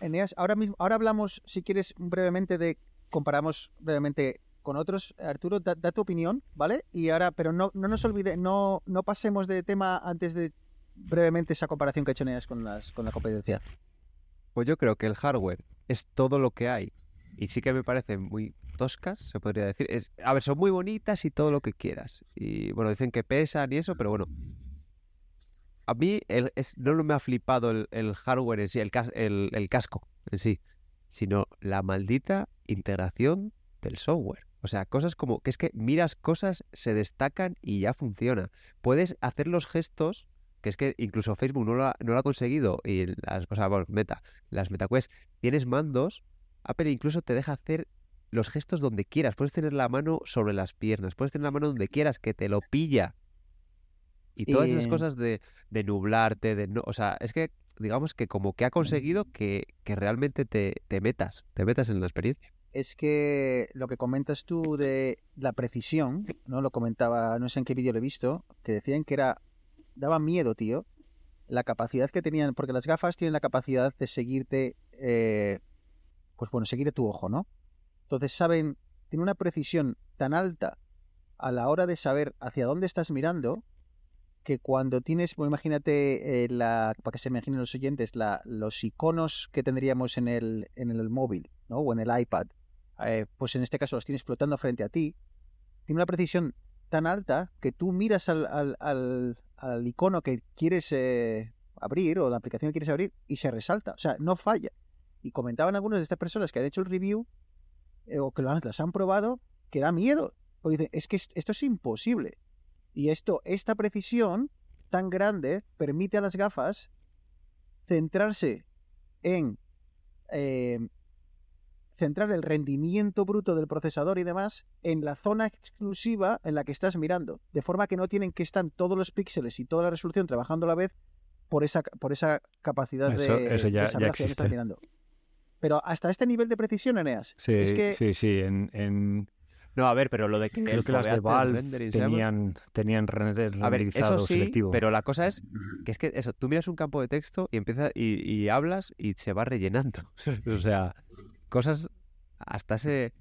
Eneas, ahora mismo, ahora hablamos, si quieres, brevemente de, comparamos brevemente con otros. Arturo, da, da tu opinión, ¿vale? Y ahora, pero no, no nos olvide, no, no pasemos de tema antes de brevemente esa comparación que ha hecho Eneas con, las, con la competencia. Pues yo creo que el hardware es todo lo que hay. Y sí que me parecen muy toscas, se podría decir. A ver, son muy bonitas y todo lo que quieras. Y bueno, dicen que pesan y eso, pero bueno. A mí el- es- no me ha flipado el, hardware en sí, el, el- el casco en sí, sino la maldita integración del software. O sea, cosas como que es que miras cosas, se destacan y ya funciona. Puedes hacer los gestos, que es que incluso Facebook no lo ha, no lo ha conseguido, y las, o sea, Meta, las MetaQuest, tienes mandos, Apple incluso te deja hacer los gestos donde quieras. Puedes tener la mano sobre las piernas, puedes tener la mano donde quieras, que te lo pilla. Y todas esas cosas de, de nublarte, de no. O sea, es que digamos que como que ha conseguido que, que realmente te, te metas, te metas en la experiencia. es que lo que comentas tú de la precisión, ¿no? Lo comentaba, no sé en qué vídeo lo he visto, que decían que era, daba miedo, tío, la capacidad que tenían, porque las gafas tienen la capacidad de seguirte, eh, pues bueno, seguir tu ojo, ¿no? Entonces saben, tiene una precisión tan alta a la hora de saber hacia dónde estás mirando, que cuando tienes, bueno, imagínate, eh, la, para que se imaginen los oyentes, la, los iconos que tendríamos en el, en el móvil, ¿no? O en el iPad, eh, pues en este caso los tienes flotando frente a ti, tiene una precisión tan alta que tú miras al, al, al- al icono que quieres eh, abrir o la aplicación que quieres abrir y se resalta, o sea, no falla. Y comentaban algunas de estas personas que han hecho el review eh, o que las han probado que da miedo. Porque dicen, es que es- esto es imposible. Y esto, esta precisión tan grande permite a las gafas centrarse en eh, centrar el rendimiento bruto del procesador y demás en la zona exclusiva en la que estás mirando, de forma que no tienen que estar todos los píxeles y toda la resolución trabajando a la vez por esa, por esa capacidad Eso- de, eso ya- de saber ya hacia dónde estás mirando. Pero hasta este nivel de precisión, Eneas, Sí, es que sí, sí. En, en- No, a ver, pero lo de que creo el que las de Valve tenían, tenían render- A ver, renderizado eso sí, selectivo. pero la cosa es que es que eso, tú miras un campo de texto y empiezas y, y hablas y se va rellenando. o sea, cosas hasta ese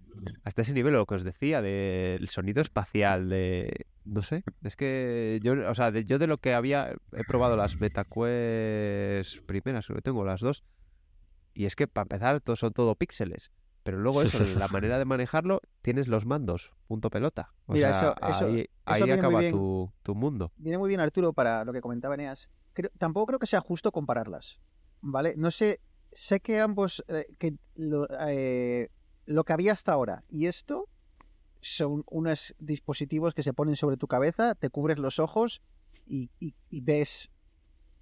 hasta ese nivel, lo que os decía, del sonido espacial, de... No sé, es que yo, o sea, de- yo de lo que había, he probado las MetaQuest primeras, que tengo las dos, y es que para empezar to- son todo píxeles. Pero luego eso, la manera de manejarlo, tienes los mandos, punto pelota. O Mira, sea, eso- eso- ahí, eso ahí acaba bien. tu, tu mundo. Viene muy bien Arturo para lo que comentaba Eneas. Creo- tampoco creo que sea justo compararlas, ¿vale? No sé, sé que ambos, eh, que lo, eh, lo que había hasta ahora y esto son unos dispositivos que se ponen sobre tu cabeza, te cubres los ojos y, y- y ves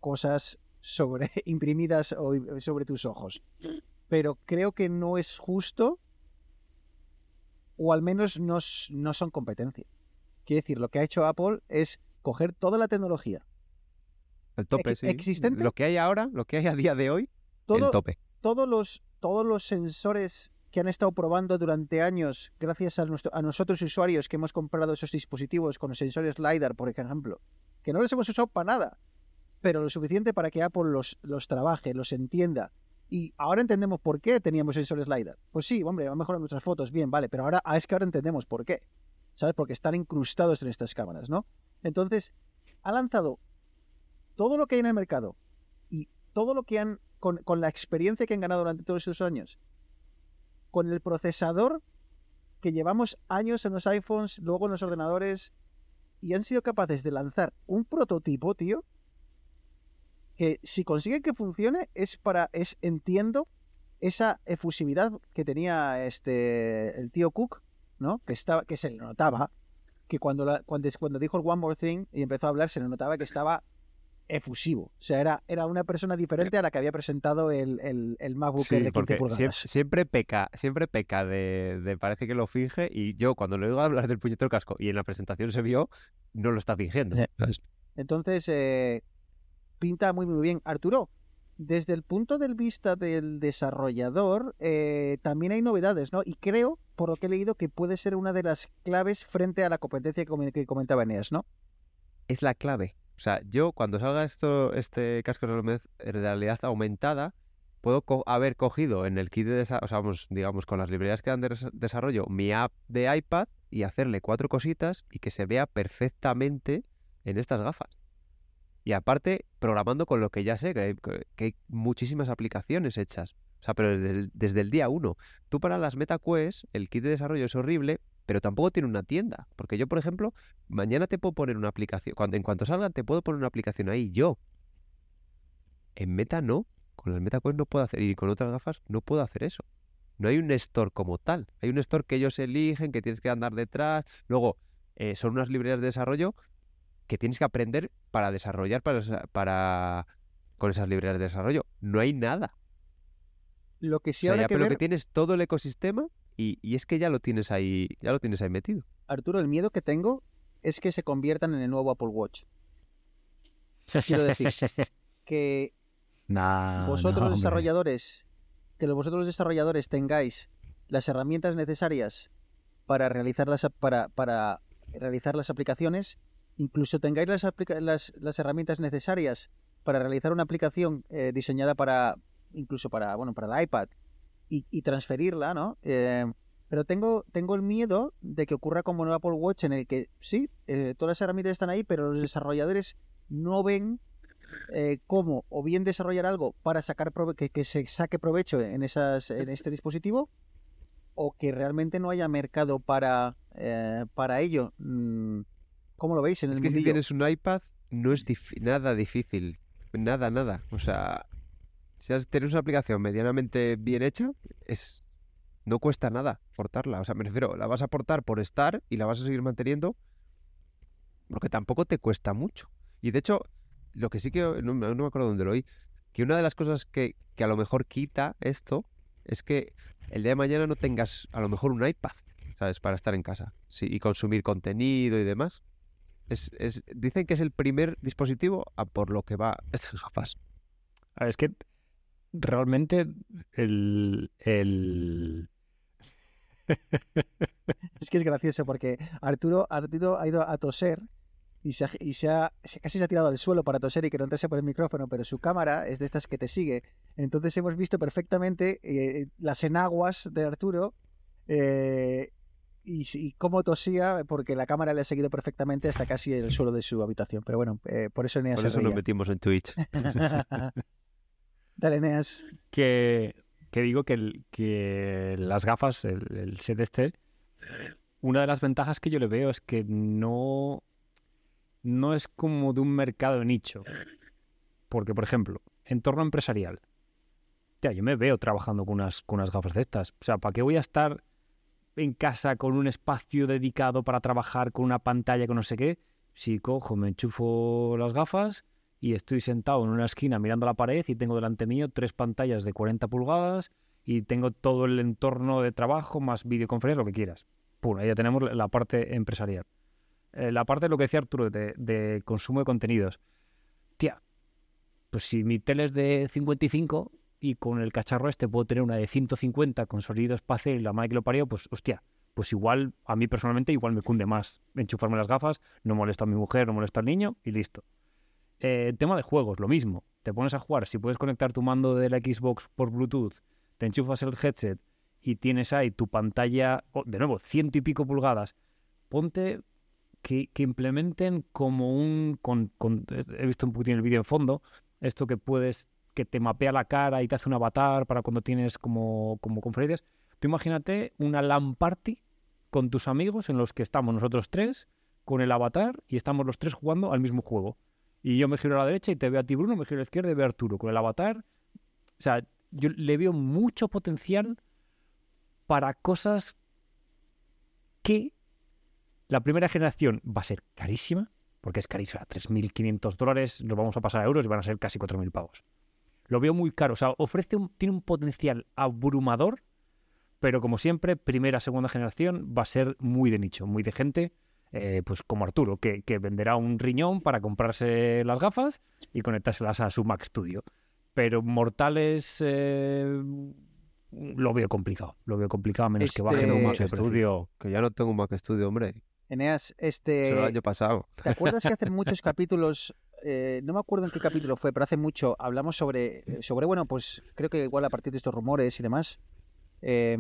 cosas sobre imprimidas o i- sobre tus ojos. Pero creo que no es justo o al menos no, no son competencia. Quiere decir, lo que ha hecho Apple es coger toda la tecnología, El tope, sí. existente. Lo que hay ahora, lo que hay a día de hoy, el todo, tope. todos, los, todos los sensores que han estado probando durante años, gracias a, nuestro- a nosotros usuarios que hemos comprado esos dispositivos con los sensores LiDAR, por ejemplo, que no los hemos usado para nada, pero lo suficiente para que Apple los, los trabaje, los entienda. Y ahora entendemos por qué teníamos sensores LiDAR. Pues sí, hombre, va a mejorar nuestras fotos, bien, vale, pero ahora ah, es que ahora entendemos por qué. ¿Sabes? Porque están incrustados en estas cámaras, ¿no? Entonces, ha lanzado todo lo que hay en el mercado y todo lo que han, con, con la experiencia que han ganado durante todos estos años, con el procesador que llevamos años en los iPhones, luego en los ordenadores, y han sido capaces de lanzar un prototipo, tío, que si consiguen que funcione es para, es, entiendo, esa efusividad que tenía este, el tío Cook, ¿no? Que, estaba, que se le notaba, que cuando, la- cuando, cuando dijo el One More Thing y empezó a hablar, se le notaba que estaba efusivo. O sea, era, era una persona diferente a la que había presentado el, el, el MacBook Sí, Air de 15 porque pulgadas. siempre, siempre peca, siempre peca de, de parece que lo finge y yo cuando le oigo hablar del puñetero casco y en la presentación se vio, no lo está fingiendo. Sí. ¿sabes? Entonces, eh, pinta muy, muy bien. Arturo, desde el punto de vista del desarrollador, eh, también hay novedades, ¿no? Y creo, por lo que he leído, que puede ser una de las claves frente a la competencia que, come- que comentaba Eneas, ¿no? Es la clave. O sea, yo cuando salga esto, este casco de realidad- aumentada, puedo haber cogido en el kit de o sea, digamos, con las librerías que dan de des- desarrollo, mi app de iPad y hacerle cuatro cositas y que se vea perfectamente en estas gafas. Y aparte, programando con lo que ya sé, que hay, muchísimas aplicaciones hechas. O sea, pero desde el, desde el día uno. Tú para las MetaQuest, el kit de desarrollo es horrible, pero tampoco tiene una tienda. Porque yo, por ejemplo, mañana te puedo poner una aplicación. Cuando, en cuanto salgan, te puedo poner una aplicación ahí, yo. En Meta no. Con las MetaQuest no puedo hacer. Y con otras gafas no puedo hacer eso. No hay un store como tal. Hay un store que ellos eligen, que tienes que andar detrás. Luego, eh, son unas librerías de desarrollo que tienes que aprender para desarrollar para, para con esas librerías de desarrollo. No hay nada. Lo que o sí sea, habrá ya que pero ver, que tienes todo el ecosistema y, y es que ya lo tienes ahí, ya lo tienes ahí metido. Arturo, el miedo que tengo es que se conviertan en el nuevo Apple Watch. Quiero decir, Que vosotros no, los desarrolladores, que vosotros los desarrolladores tengáis las herramientas necesarias para realizar las, para, para realizar las aplicaciones, incluso tengáis las, las, herramientas necesarias para realizar una aplicación eh, diseñada para, incluso para, bueno, para el iPad y, transferirla, ¿no? Eh, pero tengo, el miedo de que ocurra como en el Apple Watch, en el que sí, eh, todas las herramientas están ahí, pero los desarrolladores no ven cómo o bien desarrollar algo para sacar que, que se saque provecho en esas en este dispositivo o que realmente no haya mercado para para ello Mm, ¿cómo lo veis en el Es que si tienes un iPad no es dif- nada difícil. Nada, nada. O sea, si tienes una aplicación medianamente bien hecha, es no cuesta nada portarla. O sea, me refiero, la vas a portar por estar y la vas a seguir manteniendo porque tampoco te cuesta mucho. Y de hecho, lo que sí que, no, me- no me acuerdo dónde lo oí, que una de las cosas que, que a lo mejor quita esto es que el día de mañana no tengas a lo mejor un iPad, ¿sabes? Para estar en casa sí, y consumir contenido y demás. Es, es- dicen que es el primer dispositivo a por lo que va estas gafas. A ver, es que realmente el, el... Es que es gracioso porque Arturo, Arturo ha ido a toser y, se ha, y se ha- se- casi se ha tirado al suelo para toser y que no entrase por el micrófono, pero su cámara es de estas que te sigue. Entonces hemos visto perfectamente eh, las enaguas de Arturo Eh, y, cómo tosía, porque la cámara le ha seguido perfectamente hasta casi el suelo de su habitación. Pero bueno, eh, por eso Eneas Por se eso reía. nos metimos en Twitch. Dale, Eneas. que, que digo que, el- que las gafas, el, el set este, una de las ventajas que yo le veo es que no, no es como de un mercado de nicho. Porque, por ejemplo, entorno empresarial. Ya, yo me veo trabajando con unas, con unas gafas de estas. O sea, ¿para qué voy a estar en casa con un espacio dedicado para trabajar con una pantalla con no sé qué? Si cojo, me enchufo las gafas y estoy sentado en una esquina mirando la pared y tengo delante mío tres pantallas de 40 pulgadas y tengo todo el entorno de trabajo más videoconferencia, lo que quieras. Pum, ahí ya tenemos la parte empresarial. Eh, la parte de lo que decía Arturo de, de consumo de contenidos. Tía, pues si mi tele es de 55 y con el cacharro este puedo tener una de 150 con sonido espacial y la madre que lo parió, pues hostia, pues igual, a mí personalmente igual me cunde más enchufarme las gafas, no molesta a mi mujer, no molesta al niño y listo. Eh, tema de juegos, lo mismo. Te pones a jugar, si puedes conectar tu mando de la Xbox por Bluetooth, te enchufas el headset y tienes ahí tu pantalla, de nuevo, ciento y pico pulgadas, ponte que, implementen como un... Con- he visto un poquitín el vídeo en fondo, esto que puedes, que te mapea la cara y te hace un avatar para cuando tienes como, como conferencias. Tú imagínate una LAN party con tus amigos en los que estamos nosotros tres, con el avatar, y estamos los tres jugando al mismo juego. Y yo me giro a la derecha y te veo a ti, Bruno, me giro a la izquierda y veo a Arturo con el avatar. O sea, yo le veo mucho potencial para cosas que la primera generación va a ser carísima, porque es carísima, 3.500 dólares, nos vamos a pasar a euros y van a ser casi 4.000 pavos. Lo veo muy caro, o sea, ofrece un, tiene un potencial abrumador, pero como siempre, primera, segunda generación va a ser muy de nicho, muy de gente, eh, pues como Arturo, que, que venderá un riñón para comprarse las gafas y conectárselas a su Mac Studio. Pero mortales eh, lo veo complicado, lo veo complicado a menos que baje Este- un Mac. Studio, que ya no tengo un Mac Studio, hombre. Eneas, Eso el este... año pasado. ¿Te acuerdas que hace muchos capítulos, eh, no me acuerdo en qué capítulo fue, pero hace mucho, hablamos sobre, eh, sobre bueno, pues creo que igual a partir de estos rumores y demás, eh,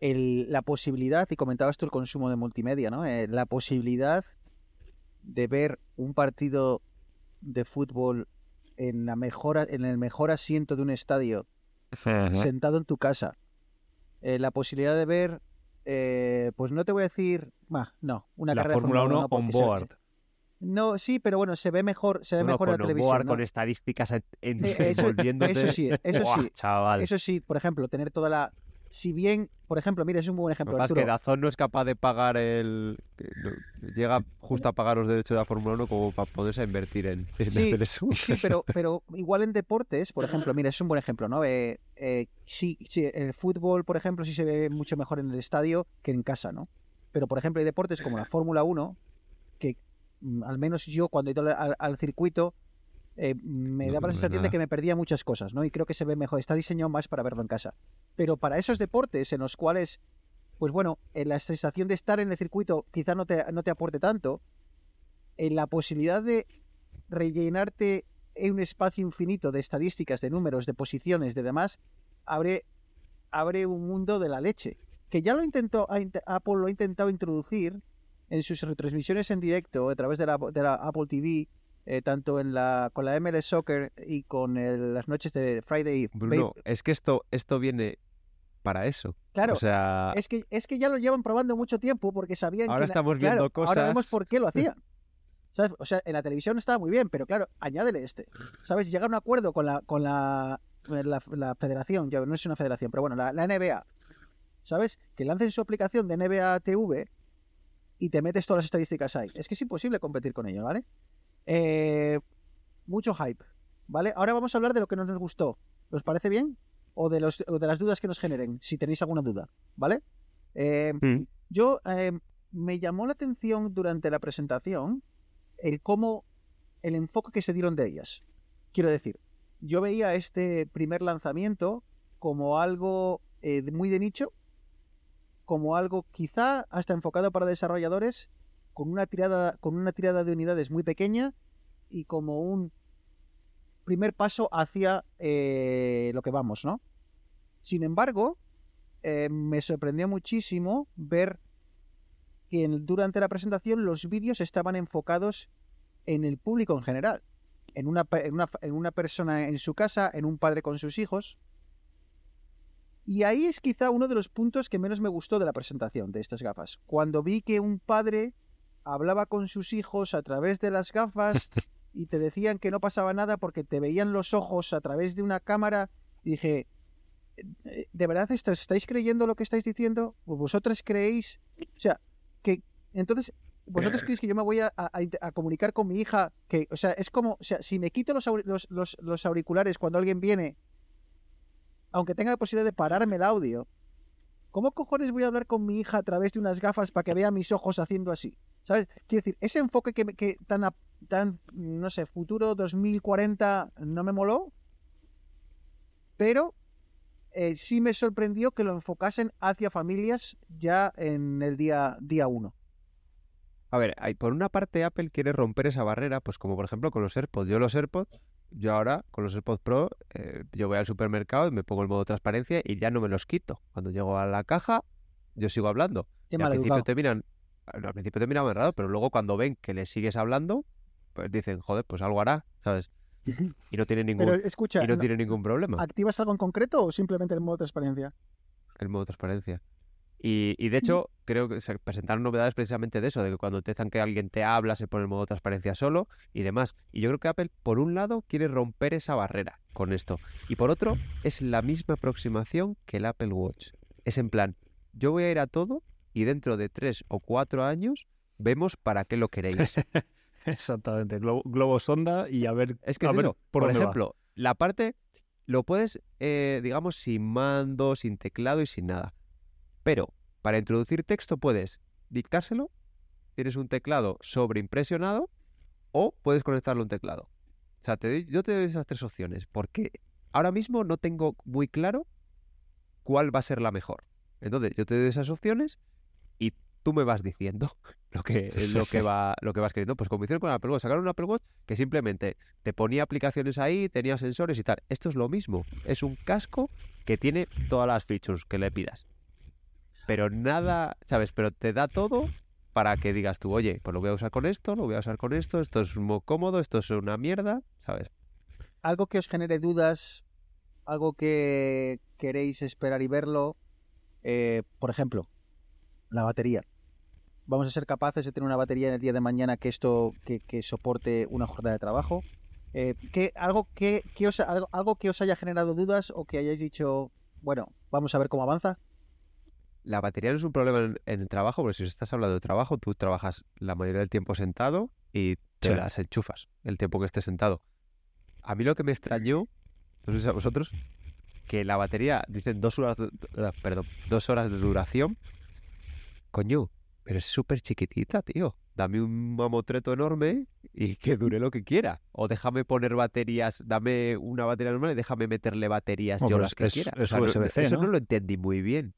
el- la posibilidad, y comentabas tú el consumo de multimedia, ¿no? Eh, la posibilidad de ver un partido de fútbol en, la mejor, en el mejor asiento de un estadio, sentado en tu casa. La posibilidad de ver, pues no te voy a decir, bah, no, una La carrera de Fórmula 1 no, porque on board. No, sí, pero bueno, se ve mejor, se ve Bueno, mejor en con la televisión. ¿no? con estadísticas en, Eh, eso- eso sí, eso sí. chaval. Eso sí, por ejemplo, tener toda la. Si bien, por ejemplo, mira, es un buen Lo ejemplo. es que. Dazón no es capaz de pagar el... Llega justo a pagar los derechos de la Fórmula 1 como para poderse invertir en, en Sí, hacer eso. Sí, pero, pero igual en deportes, por ejemplo, mira, es un buen ejemplo, ¿no? Eh, eh, sí, sí, el fútbol, por ejemplo, sí se ve mucho mejor en el estadio que en casa, ¿no? Pero, por ejemplo, hay deportes como la Fórmula 1, que mm, al menos yo cuando he ido al, circuito, eh, me No, daba la sensación de que me perdía muchas cosas, ¿no? Y creo que se ve mejor, está diseñado más para verlo en casa. Pero para esos deportes en los cuales, pues bueno, en la sensación de estar en el circuito quizá no te, no te aporte tanto, en la posibilidad de rellenarte en un espacio infinito de estadísticas, de números, de posiciones, de demás, abre, abre un mundo de la leche. Que ya lo intentó, Apple lo ha intentado introducir en sus retransmisiones en directo a través de la, de la Apple TV, eh, tanto en la, con la MLS Soccer y con el- las noches de Friday. Bruno, Ba- es que esto, esto viene para eso. claro, O sea, es que, es que ya lo llevan probando mucho tiempo porque sabían Ahora que... estamos claro, viendo Ahora vemos cosas- por qué lo hacían. ¿Sabes? O sea, en la televisión estaba muy bien, pero claro, añádele este. ¿Sabes? Llegar a un acuerdo con la, con la, la, la federación, ya no es una federación, pero bueno, la, la NBA. ¿Sabes? Que lancen su aplicación de NBA TV y te metes todas las estadísticas ahí. Es que es imposible competir con ello, ¿vale? Eh, mucho hype, ¿vale? Ahora vamos a hablar de lo que no nos gustó. ¿Os parece bien? O de, los, o de las dudas que nos generen, si tenéis alguna duda, ¿vale? Eh, Mm. yo eh, me llamó la atención durante la presentación el cómo el enfoque que se dieron de ellas. Quiero decir, yo veía este primer lanzamiento como algo eh, muy de nicho, como algo quizá hasta enfocado para desarrolladores, con una tirada, con una tirada de unidades muy pequeña y como un primer paso hacia eh, lo que vamos, ¿no? Sin embargo, eh, me sorprendió muchísimo ver que durante la presentación los vídeos estaban enfocados en el público en general. En una, en, una, en una persona en su casa, en un padre con sus hijos. Y ahí es quizá uno de los puntos que menos me gustó de la presentación de estas gafas. Cuando vi que un padre hablaba con sus hijos a través de las gafas y te decían que no pasaba nada porque te veían los ojos a través de una cámara, y dije, "Eh, ¿de verdad esto- estáis creyendo lo que estáis diciendo? ¿O ¿Vosotros creéis? O sea, que entonces, ¿vosotros creéis que yo me voy a, a- a comunicar con mi hija? Que, o sea, es como, o sea, si me quito los, auri- los, los- los auriculares cuando alguien viene, aunque tenga la posibilidad de pararme el audio, ¿cómo cojones voy a hablar con mi hija a través de unas gafas para que vea mis ojos haciendo así? ¿Sabes? Quiero decir, ese enfoque que, que tan, a- tan, no sé, futuro 2040 no me moló, pero eh, sí me sorprendió que lo enfocasen hacia familias ya en el día día uno. A ver, por una parte Apple quiere romper esa barrera, pues como por ejemplo con los AirPods. Yo los AirPods, yo ahora con los AirPods Pro, eh, yo voy al supermercado y me pongo el modo transparencia y ya no me los quito. Cuando llego a la caja, yo sigo hablando. Y al principio te miran, al principio te miraban raro, pero luego cuando ven que le sigues hablando, pues dicen, joder, pues algo hará, ¿sabes? Y no tiene ningún, Pero escucha, y no ¿no- tiene ningún problema ¿activas algo en concreto o simplemente el modo transparencia? el modo transparencia. Y, y de hecho, creo que se presentaron novedades precisamente de eso, de que cuando te dicen que alguien te habla, se pone el modo transparencia solo y demás. Y yo creo que Apple, por un lado, quiere romper esa barrera con esto. Y por otro, es la misma aproximación que el Apple Watch. Es en plan, yo voy a ir a todo y dentro de tres o cuatro años vemos para qué lo queréis. Exactamente, globo, globo sonda y a ver, Es que a es ver eso. por, Por, dónde va. ejemplo, la parte lo puedes, eh, digamos, sin mando, sin teclado y sin nada. Pero para introducir texto puedes dictárselo, tienes un teclado sobreimpresionado o puedes conectarlo a un teclado. O sea, yo te doy esas tres opciones porque ahora mismo no tengo muy claro cuál va a ser la mejor. Entonces, yo te doy esas opciones y tú me vas diciendo lo que, lo que, vas queriendo. Pues como hicieron con Apple Watch, sacaron un Apple Watch que simplemente te ponía aplicaciones ahí, tenía sensores y tal. Esto es lo mismo. Es un casco que tiene todas las features que le pidas. Pero nada, ¿sabes? Pero te da todo para que digas tú, oye, pues lo voy a usar con esto, lo voy a usar con esto, esto es muy cómodo, esto es una mierda, ¿sabes? Algo que os genere dudas, algo que queréis esperar y verlo. eh, por ejemplo, la batería. Vamos a ser capaces de tener una batería en el día de mañana que esto que, soporte una jornada de trabajo. Eh, ¿qué- algo, que, que os, algo, algo que os haya generado dudas o que hayáis dicho, bueno, vamos a ver cómo avanza. La batería no es un problema en, en el trabajo, porque si estás hablando de trabajo, tú trabajas la mayoría del tiempo sentado y te Sí. las enchufas el tiempo que estés sentado. A mí lo que me extrañó, no sé si a vosotros, que la batería, dicen dos horas, de, eh, perdón, dos horas de duración. Coño, pero es súper chiquitita, tío. Dame un mamotreto enorme y que dure lo que quiera. O déjame poner baterías, dame una batería normal y déjame meterle baterías Bueno, yo las que es- quiera. es no- USB-C, eso ¿no? no lo entendí muy bien.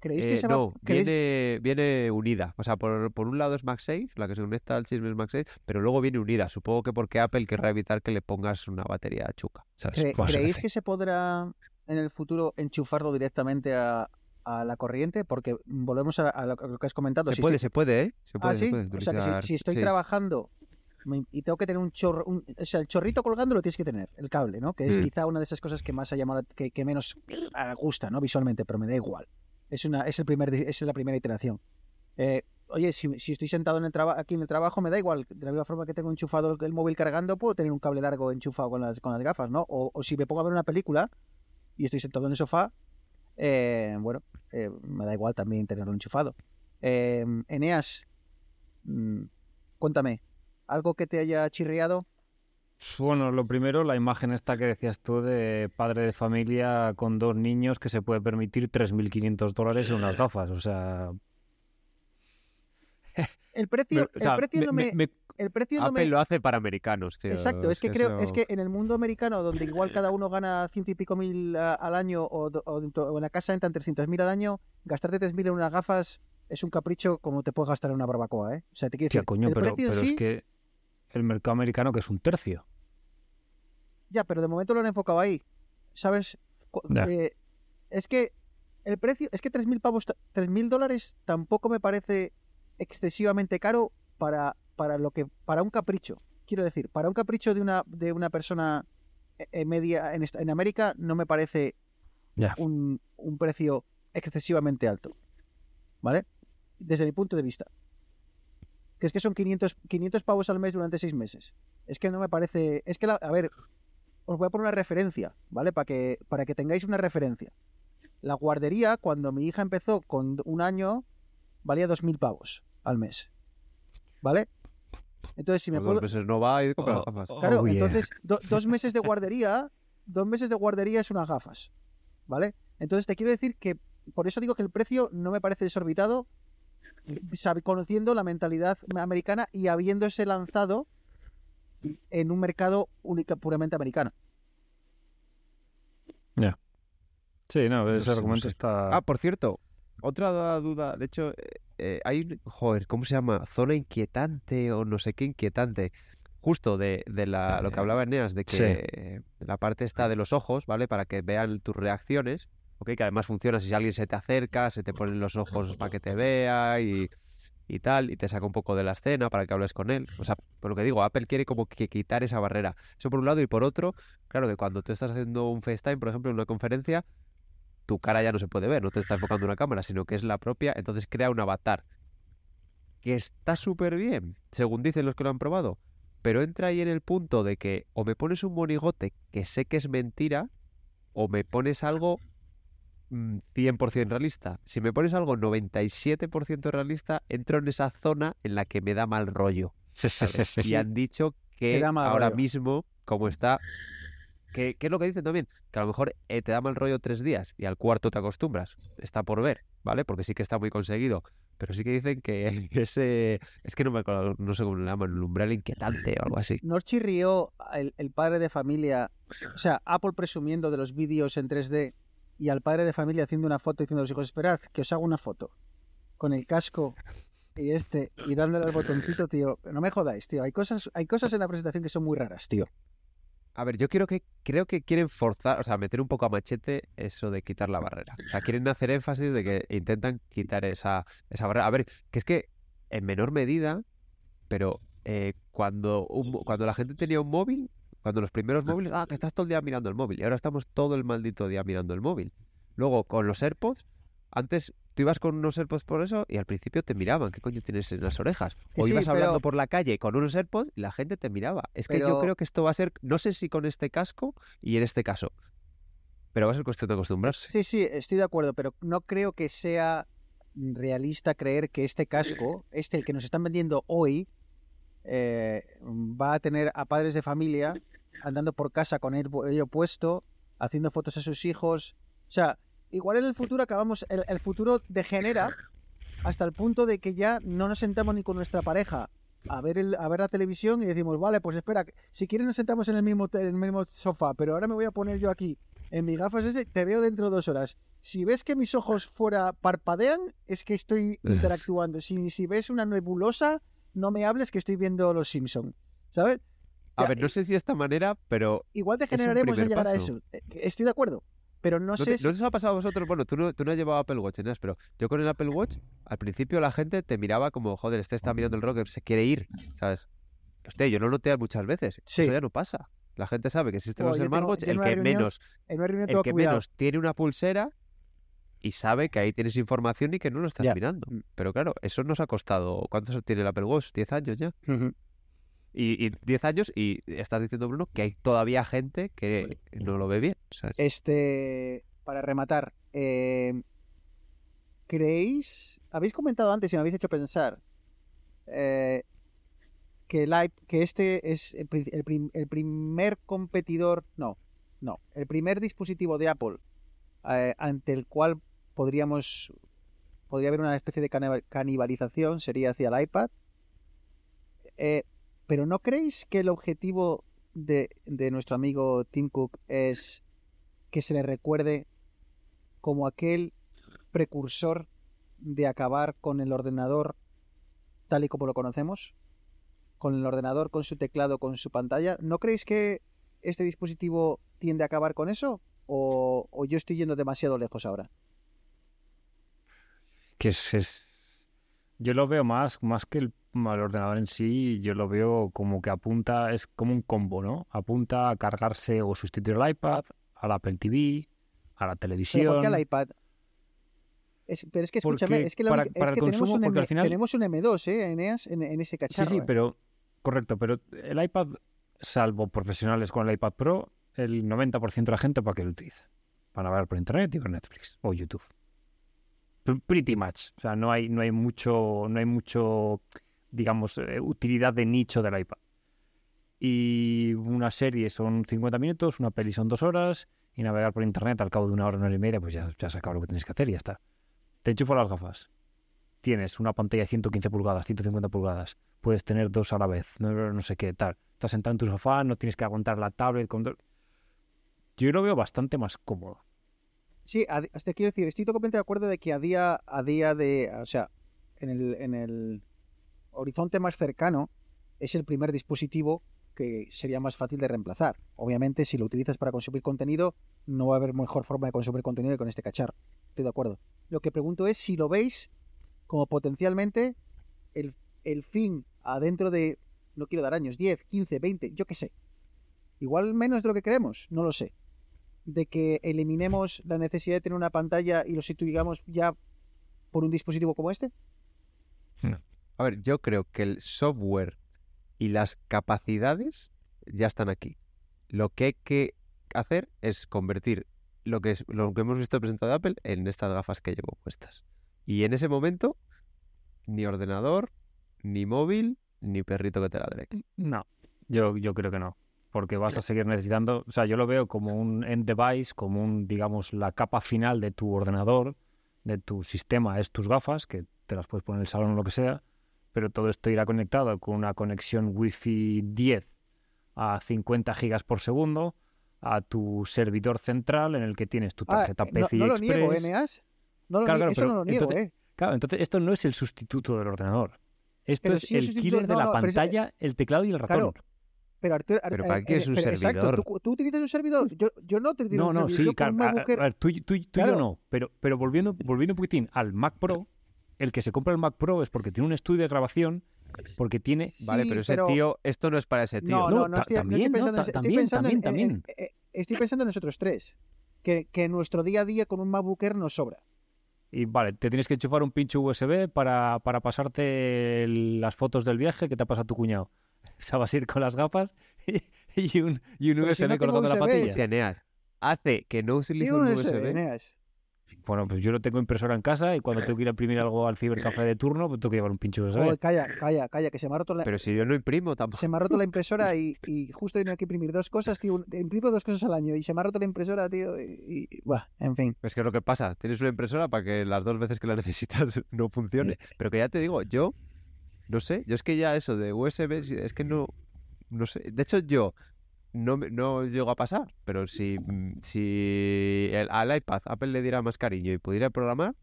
¿Creéis que Eh, se va no, creéis- viene, viene unida. O sea, por, por un lado es MagSafe, la que se conecta al chisme es MagSafe, pero luego viene unida. Supongo que porque Apple querrá evitar que le pongas una batería chuca. ¿sabes? cre-. ¿Creéis que se podrá en el futuro enchufarlo directamente a, a la corriente? Porque volvemos a, a lo, que has comentado. Se si puede, estoy- se puede, ¿eh? Se puede, ah, se sí. puede O sea, que si, estoy sí. trabajando y tengo que tener un chorro, un- o sea, el chorrito colgando lo tienes que tener, el cable, ¿no? Que es Mm. quizá una de esas cosas que más ha llamado, la- que, que menos ah, gusta, ¿no? Visualmente, pero me da igual. Es una, es el primer, es la primera iteración. Eh, oye, si, estoy sentado en el aquí en el trabajo, me da igual. De la misma forma que tengo enchufado el, móvil cargando, puedo tener un cable largo enchufado con las, con las gafas, ¿no? O, si me pongo a ver una película y estoy sentado en el sofá, eh, bueno, eh, me da igual también tenerlo enchufado. Eneas, mm, cuéntame, ¿algo que te haya chirriado? Bueno, lo primero, la imagen esta que decías tú de padre de familia con dos niños que se puede permitir 3.500 dólares en unas gafas. O sea, El precio, me- o sea, el precio me- no me, me- me- el precio no Apple me- lo hace para americanos, tío. Exacto, es que creo, eso- es que en el mundo americano, donde igual cada uno gana ciento y pico mil a- al año o, o dentro- o en la casa entran 300 mil al año, gastarte 3.000 en unas gafas es un capricho como te puedes gastar en una barbacoa, ¿eh? O sea, te quiero Tía, decir, coño, el pero, precio pero sí, es que el mercado americano que es un tercio. Ya, pero de momento lo han enfocado ahí, ¿sabes? Eh, es que el precio, es que 3.000 pavos, ta- 3.000 dólares tampoco me parece excesivamente caro para, para lo que, para un capricho. Quiero decir, para un capricho de una, de una persona eh, eh, media en, en América no me parece un, un precio excesivamente alto. ¿Vale? Desde mi punto de vista. Que es que son 500, 500 pavos al mes durante seis meses. Es que no me parece. Es que, la- a ver, os voy a poner una referencia, ¿vale? Para que, para que tengáis una referencia. La guardería, cuando mi hija empezó con un año, valía 2.000 pavos al mes. ¿Vale? Entonces, si me puedo. dos meses no va y compra Oh, las gafas. oh. Claro, yeah. entonces, do- dos meses de guardería, dos meses de guardería es unas gafas, ¿vale? Entonces te quiero decir que, por eso digo que el precio no me parece desorbitado, sabe- conociendo la mentalidad americana y habiéndose lanzado en un mercado única, puramente americano. Sí, no, ese sé, no argumento sé. está. Ah, por cierto, otra duda, de hecho, eh, eh, hay un, joder, ¿cómo se llama? Zona inquietante o no sé qué inquietante. Justo de, de la, lo que hablaba Eneas, de que Sí. la parte está de los ojos, ¿vale? Para que vean tus reacciones, ¿ok? Que además funciona si alguien se te acerca, se te ponen los ojos para que te vea y, y tal, y te saca un poco de la escena para que hables con él. O sea, por lo que digo, Apple quiere como que quitar esa barrera. Eso por un lado, y por otro, claro que cuando tú estás haciendo un FaceTime, por ejemplo, en una conferencia, tu cara ya no se puede ver, no te está enfocando una cámara, sino que es la propia, entonces crea un avatar. Que está súper bien, según dicen los que lo han probado, pero entra ahí en el punto de que o me pones un monigote que sé que es mentira, o me pones algo 100% realista. Si me pones algo 97% realista, entro en esa zona en la que me da mal rollo. ¿sabes? Y han dicho Que ahora rollo. mismo, como está... Que, ¿Qué es lo que dicen también? Que a lo mejor eh, te da mal rollo tres días y al cuarto te acostumbras. Está por ver, ¿vale? Porque sí que está muy conseguido. Pero sí que dicen que ese... Es que no me acuerdo, no sé cómo le llaman, el umbral inquietante o algo así. ¿No chirrió el, el padre de familia, o sea, Apple presumiendo de los vídeos en 3D y al padre de familia haciendo una foto diciendo a los hijos, esperad, que os hago una foto con el casco y este y dándole al botoncito, tío? No me jodáis, tío. Hay cosas, hay cosas en la presentación que son muy raras, tío. A ver, yo quiero que, creo que quieren forzar, o sea, meter un poco a machete eso de quitar la barrera. O sea, quieren hacer énfasis de que intentan quitar esa, esa barrera. A ver, que es que en menor medida, pero eh, cuando, cuando la gente tenía un móvil, cuando los primeros móviles, ah, que estás todo el día mirando el móvil, y ahora estamos todo el maldito día mirando el móvil. Luego, con los AirPods, antes tú ibas con unos AirPods por eso y al principio te miraban, ¿qué coño tienes en las orejas? O sí, ibas hablando pero- por la calle con unos AirPods y la gente te miraba. Es que yo creo que esto va a ser, no sé si con este casco y en este caso, pero va a ser cuestión de acostumbrarse. Sí, sí, estoy de acuerdo, pero no creo que sea realista creer que este casco, este el que nos están vendiendo hoy, eh, va a tener a padres de familia andando por casa con ello puesto, haciendo fotos a sus hijos. O sea, igual en el futuro acabamos, el, el futuro degenera hasta el punto de que ya no nos sentamos ni con nuestra pareja a ver, el, a ver la televisión y decimos, vale, pues espera, si quieres nos sentamos en el mismo, en el mismo sofá, pero ahora me voy a poner yo aquí en mis gafas ese, te veo dentro de dos horas. Si ves que mis ojos fuera parpadean, es que estoy interactuando. Si, si ves una nebulosa, no me hables que estoy viendo Los Simpson, ¿sabes? A Ya, ver, no sé si de esta manera, pero Igual degeneraremos de primer llegar a eso. Eh, Estoy de acuerdo, pero no, ¿no, sé te- si... ¿no os ha pasado a vosotros? Bueno, tú no, tú no has llevado Apple Watch, pero yo con el Apple Watch, al principio la gente te miraba como, joder, este está mirando el rocker, se quiere ir, ¿sabes? Hostia, yo lo noté muchas veces. Sí. Eso ya no pasa. La gente sabe que existen los en el que reunión menos En el que cuidado. menos tiene una pulsera y sabe que ahí tienes información y que no lo estás mirando. Mm. Pero claro, eso nos ha costado. ¿Cuántos tiene el Apple Watch? ¿10 años ya? Y, y 10 años y estás diciendo, Bruno, que hay todavía gente que no lo ve bien. ¿sabes? Este, para rematar, eh, ¿creéis? Habéis comentado antes y me habéis hecho pensar eh, que, el que este es el primer competidor, no, no, el primer dispositivo de Apple eh, ante el cual podríamos, podría haber una especie de caniba- canibalización sería hacia el iPad. Eh, pero ¿no creéis que el objetivo de, nuestro amigo Tim Cook es que se le recuerde como aquel precursor de acabar con el ordenador tal y como lo conocemos? Con el ordenador, con su teclado, con su pantalla. ¿No creéis que este dispositivo tiende a acabar con eso? ¿O, o yo estoy yendo demasiado lejos ahora? Que es, es- Yo lo veo más, más que el, el ordenador en sí, yo lo veo como que apunta, es como un combo, ¿no? Apunta a cargarse o sustituir el iPad, al Apple TV, a la Pero televisión. ¿por qué al iPad? Es- pero es que Porque escúchame, es que, la para- única- es para que tenemos, consumo, un porque M, al final- tenemos un M2, ¿eh? Eneas, en, en ese Sí, cacharro. sí, ¿eh? pero correcto, pero el iPad, salvo profesionales con el iPad Pro, el 90% de la gente para qué lo utiliza. Para navegar por internet y ver Netflix o YouTube. Pretty much. O sea, no hay, no hay mucho, no hay mucho, digamos, eh, utilidad de nicho del iPad. Y una serie son 50 minutos, una peli son dos horas, y navegar por internet al cabo de una hora, una hora y media, pues ya, ya has acabado lo que tienes que hacer y ya está. Te enchufo las gafas. Tienes una pantalla de 115 pulgadas, 150 pulgadas. Puedes tener dos a la vez, no, no sé qué, tal. Estás sentado en tu sofá, no tienes que aguantar la tablet. Con... Yo lo veo bastante más cómodo. Sí, a- te quiero decir, estoy totalmente de acuerdo de que a día, a día de, o sea, en el, en el horizonte más cercano es el primer dispositivo que sería más fácil de reemplazar. Obviamente, si lo utilizas para consumir contenido, no va a haber mejor forma de consumir contenido que con este cacharro. Estoy de acuerdo. Lo que pregunto es si lo veis como potencialmente el, el fin adentro de, no quiero dar años, 10, 15, 20, yo qué sé. Igual menos de lo que creemos, no lo sé de que eliminemos la necesidad de tener una pantalla y lo sustituyamos ya por un dispositivo como este? A ver, yo creo que el software y las capacidades ya están aquí. Lo que hay que hacer es convertir lo que, es, lo que hemos visto presentado de Apple en estas gafas que llevo puestas. Y en ese momento, ni ordenador, ni móvil, ni perrito que te ladre. No, yo, yo creo que no. Porque vas a seguir necesitando. O sea, yo lo veo como un end device, como un, digamos, la capa final de tu ordenador, de tu sistema, es tus gafas, que te las puedes poner en el salón o lo que sea. Pero todo esto irá conectado con una conexión Wi-Fi 10 a 50 gigas por segundo a tu servidor central en el que tienes tu Ah, tarjeta no, PCI no lo Express. niego, ¿eh? No lo Claro, claro, eso no lo niego, entonces- ¿eh? Claro, entonces esto no es el sustituto del ordenador. Esto Pero es sí el sustituto- killer de no, la no, es- pantalla, el teclado y el ratón. Claro, Pero Arturo, Pero Ar- ¿para eh, qué es un pero exacto, servidor? ¿tú, tú utilizas un servidor. Yo, yo no te utilizo No, un no, servidor. sí, claro. a- a- a tú, y- tú tú y yo no, pero, pero volviendo, volviendo un poquitín al Mac Pro, el que se compra el Mac Pro es porque tiene un estudio de grabación, porque tiene... Vale, Sí, pero ese pero- tío, esto no es para ese tío. No, No, no, no, ta- estoy, no estoy también, ¿no? estoy también, pensando en- también, en- en- eh, estoy pensando en nosotros tres. Que, que nuestro día a día con un MacBook Air nos sobra. Y vale, te tienes que enchufar un pincho USB para, para pasarte el- las fotos del viaje que te ha pasado tu cuñado. O sea, vas a ir con las gafas y, y un, y un Pero si USB no colgando la USB, patilla. Eneas, hace que no utilice un un USB. USB, Eneas. Bueno, pues yo no tengo impresora en casa y cuando tengo que ir a imprimir algo al cibercafé de turno, pues tengo que llevar un pincho USB. Joder, calla, calla, calla, que se me ha roto la, Pero si yo no imprimo tampoco. se me ha roto la impresora y, y justo tengo que imprimir dos cosas, tío. Imprimo dos cosas al año y se me ha roto la impresora, tío. Y, y- buah, en fin. Es que es lo que pasa, tienes una impresora para que las dos veces que la necesitas no funcione. Pero que ya te digo, yo no sé, yo es que ya eso de USB, es que no, no sé. De hecho, yo no, no llego a pasar, pero si, mm, si el- al iPad Apple le diera más cariño y pudiera programar,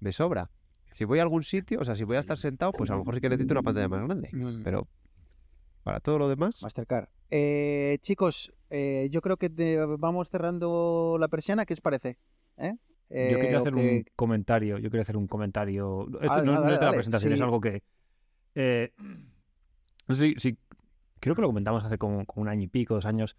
me sobra. Si voy a algún sitio, o sea, si voy a estar sentado, pues a lo mejor sí que necesito una pantalla más grande. Pero para todo lo demás, Mastercard. Eh, chicos, eh, yo creo que te- vamos cerrando la persiana. ¿Qué os parece? ¿Eh? Yo Eh, quería o hacer que- un comentario, yo quería hacer un comentario. Esto Dale, no, es de la dale, presentación, es algo que. Eh, no sé si, si- creo que lo comentamos hace como, como un año y pico, dos años,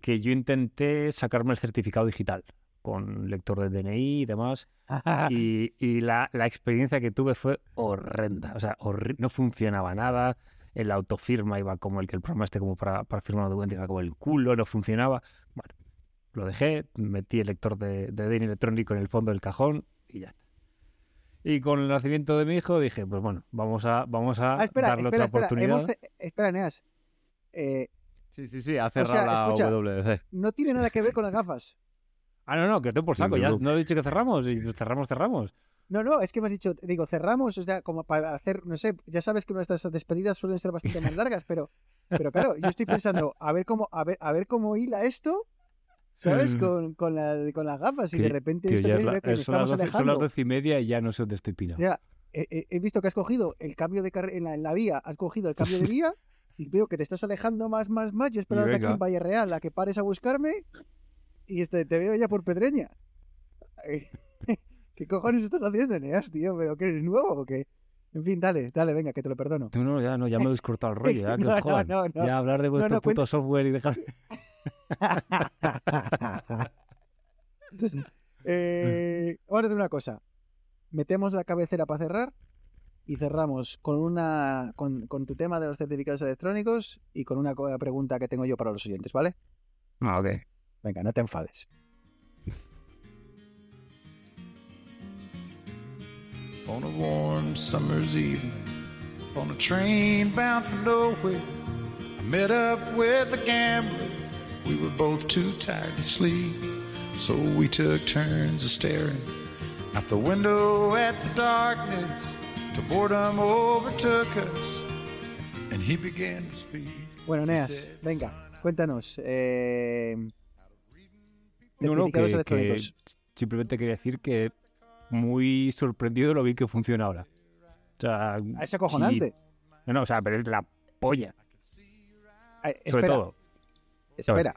que yo intenté sacarme el certificado digital con lector de DNI y demás. Y, y la, la experiencia que tuve fue horrenda. O sea, horri- no funcionaba nada. El autofirma iba como el que el programa este como para, para firmar un documento iba como el culo, no funcionaba. Bueno, lo dejé, metí el lector de, de DNI electrónico en el fondo del cajón y ya está. Y con el nacimiento de mi hijo dije, pues bueno, vamos a, vamos a Ah, espera, darle espera, otra espera. oportunidad. hemos Espera, Neas. Eh, sí, sí, sí, ha sea, cerrado la escucha, WC. no tiene nada que ver con las gafas. Ah, no, no, que estoy por saco. No, Ya no. no he dicho que cerramos y cerramos, cerramos. No, no, es que me has dicho, digo, cerramos, o sea, como para hacer, no sé, ya sabes que nuestras despedidas suelen ser bastante más largas, pero, pero claro, yo estoy pensando, a ver cómo, a ver, a ver cómo hila esto, ¿sabes? Con, con, la, con las gafas y de repente Tío, esto que es la- que es- son, las doce, son las alejando. doce y media y ya no sé dónde estoy pirado. Ya, he, visto que has cogido el cambio de carrera en la, en la vía, has cogido el cambio de vía y veo que te estás alejando más, más, más. Yo esperaba que aquí en Valle Real a que pares a buscarme y este, te veo ya por Pedreña. ¿Qué cojones estás haciendo, Eneas, tío? ¿Pero que eres nuevo o qué? En fin, dale, dale, venga, que te lo perdono. Tú no, ya no, ya me he descortado el rollo, ya que No, os no, jodan. no, no. Ya hablar de vuestro puto cuenta- software y dejar. Eh, vamos a hacer una cosa. Metemos la cabecera para cerrar y cerramos con una con, con tu tema de los certificados electrónicos y con una pregunta que tengo yo para los oyentes, ¿vale? Ah, ok. Venga, no te enfades. On a warm summer's evening, on a train bound for nowhere, I met up with a gambler. We were both too tired to sleep, so we took turns of staring out the window at the darkness. Till boredom overtook us, and he began to speak. Bueno, Neas, said, venga, cuéntanos. Eh, No, no, que, simplemente quería decir que muy sorprendido de lo bien que funciona ahora. O sea, Ah, Es acojonante. no, no, o sea, pero es la polla, sobre todo. Espera.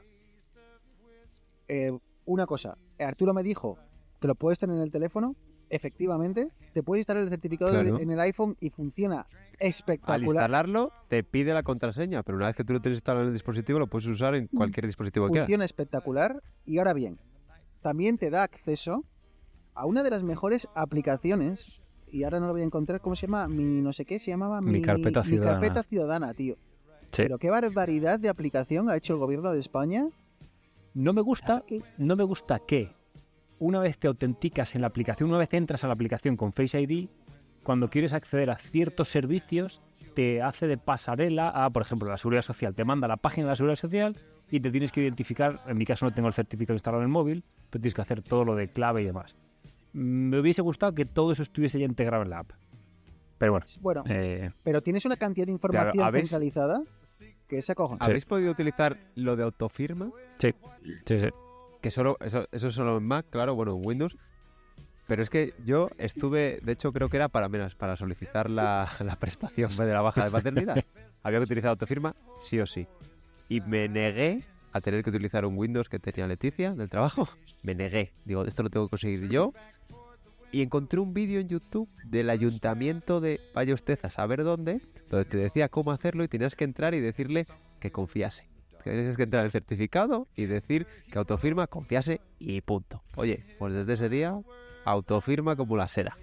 Eh, una cosa. Arturo me dijo que lo puedes tener en el teléfono. Efectivamente, te puedes instalar el certificado Claro. en el iPhone y funciona Al espectacular. instalarlo, te pide la contraseña, pero una vez que tú lo tienes instalado en el dispositivo, lo puedes usar en cualquier dispositivo que quieras. Funciona espectacular. Y ahora bien, también te da acceso a una de las mejores aplicaciones. Y ahora no lo voy a encontrar. ¿Cómo se llama? Mi no sé qué se llamaba. Mi carpeta Mi ciudadana. carpeta ciudadana, tío. Sí. Pero qué barbaridad de aplicación ha hecho el gobierno de España. No me gusta, no me gusta que una vez te autenticas en la aplicación, una vez entras a la aplicación con Face ID, cuando quieres acceder a ciertos servicios, te hace de pasarela a, por ejemplo, la seguridad social. Te manda a la página de la seguridad social y te tienes que identificar. En mi caso no tengo el certificado instalado en el móvil, pero tienes que hacer todo lo de clave y demás. Mm, Me hubiese gustado que todo eso estuviese ya integrado en la app. Pero bueno, Bueno, eh, pero tienes una cantidad de información ¿habéis- centralizada que es acojonante. ¿Habéis podido utilizar lo de autofirma? sí, sí, sí. Que solo, eso, eso es solo en Mac, claro, bueno, en Windows. Pero es que yo estuve, de hecho creo que era para menos, para solicitar la, la prestación de la baja de paternidad. Había que utilizar autofirma, sí o sí. Y me negué a tener que utilizar un Windows que tenía Leticia del trabajo. Me negué. Digo, esto lo tengo que conseguir yo. Y encontré un vídeo en YouTube del ayuntamiento de vaya usted a saber dónde, donde te decía cómo hacerlo y tenías que entrar y decirle que confiase. Tienes que entrar en el certificado y decir que autofirma, confiase y punto. Oye, pues desde ese día, autofirma como la seda.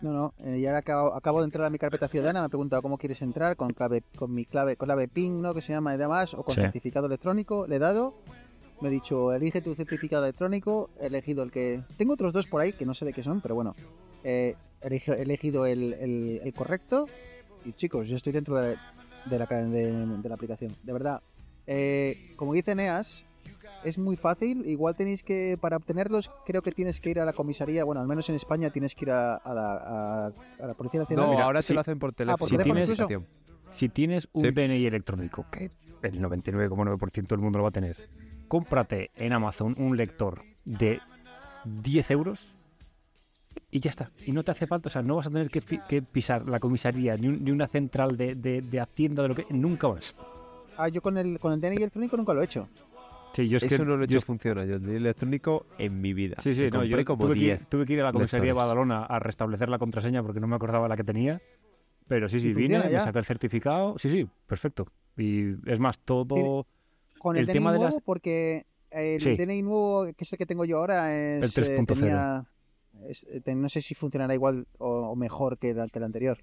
No, no, eh, y ahora acabo, acabo de entrar a mi carpeta ciudadana, me ha preguntado cómo quieres entrar, con clave, con mi clave, con clave PIN, ¿no? Que se llama y demás, o con Sí. certificado electrónico, le he dado, me he dicho, elige tu certificado electrónico, he elegido el que... Tengo otros dos por ahí que no sé de qué son, pero bueno, eh, he elegi- he elegido el, el- el correcto y chicos, yo estoy dentro de, de la, de, de la aplicación, de verdad. Eh, como dice Neas, es muy fácil. Igual tenéis que, para obtenerlos, creo que tienes que ir a la comisaría. Bueno, al menos en España tienes que ir a, a la, a- a la Policía Nacional. No, mira, ahora sí. se lo hacen por teléfono. por Si teléfono tienes-. Si tienes un Sí. DNI electrónico, que el 99,9% del mundo lo va a tener, cómprate en Amazon un lector de 10 euros y ya está. Y no te hace falta, o sea, no vas a tener que, pisar la comisaría ni, un- ni una central de, de- de Hacienda de lo que. Nunca más. Ah, yo con el, con el DNI electrónico nunca lo he hecho. Sí, yo es que. Eso no lo he yo hecho funciona. Yo el DNI electrónico en mi vida. Sí, sí, no, yo como tuve, que, 10. ir- tuve que ir a la comisaría de. Badalona a restablecer la contraseña porque no me acordaba la que tenía. Pero sí, sí, ¿Y vine, me saqué el certificado. Sí, sí, perfecto. Y es más, todo. Tiene- Con el, El DNI tema de nuevo, las- porque el Sí. DNI nuevo, que es el que tengo yo ahora, es, El eh, 3.0. tenía- es- eh, no sé si funcionará igual o, o mejor que el, que el anterior.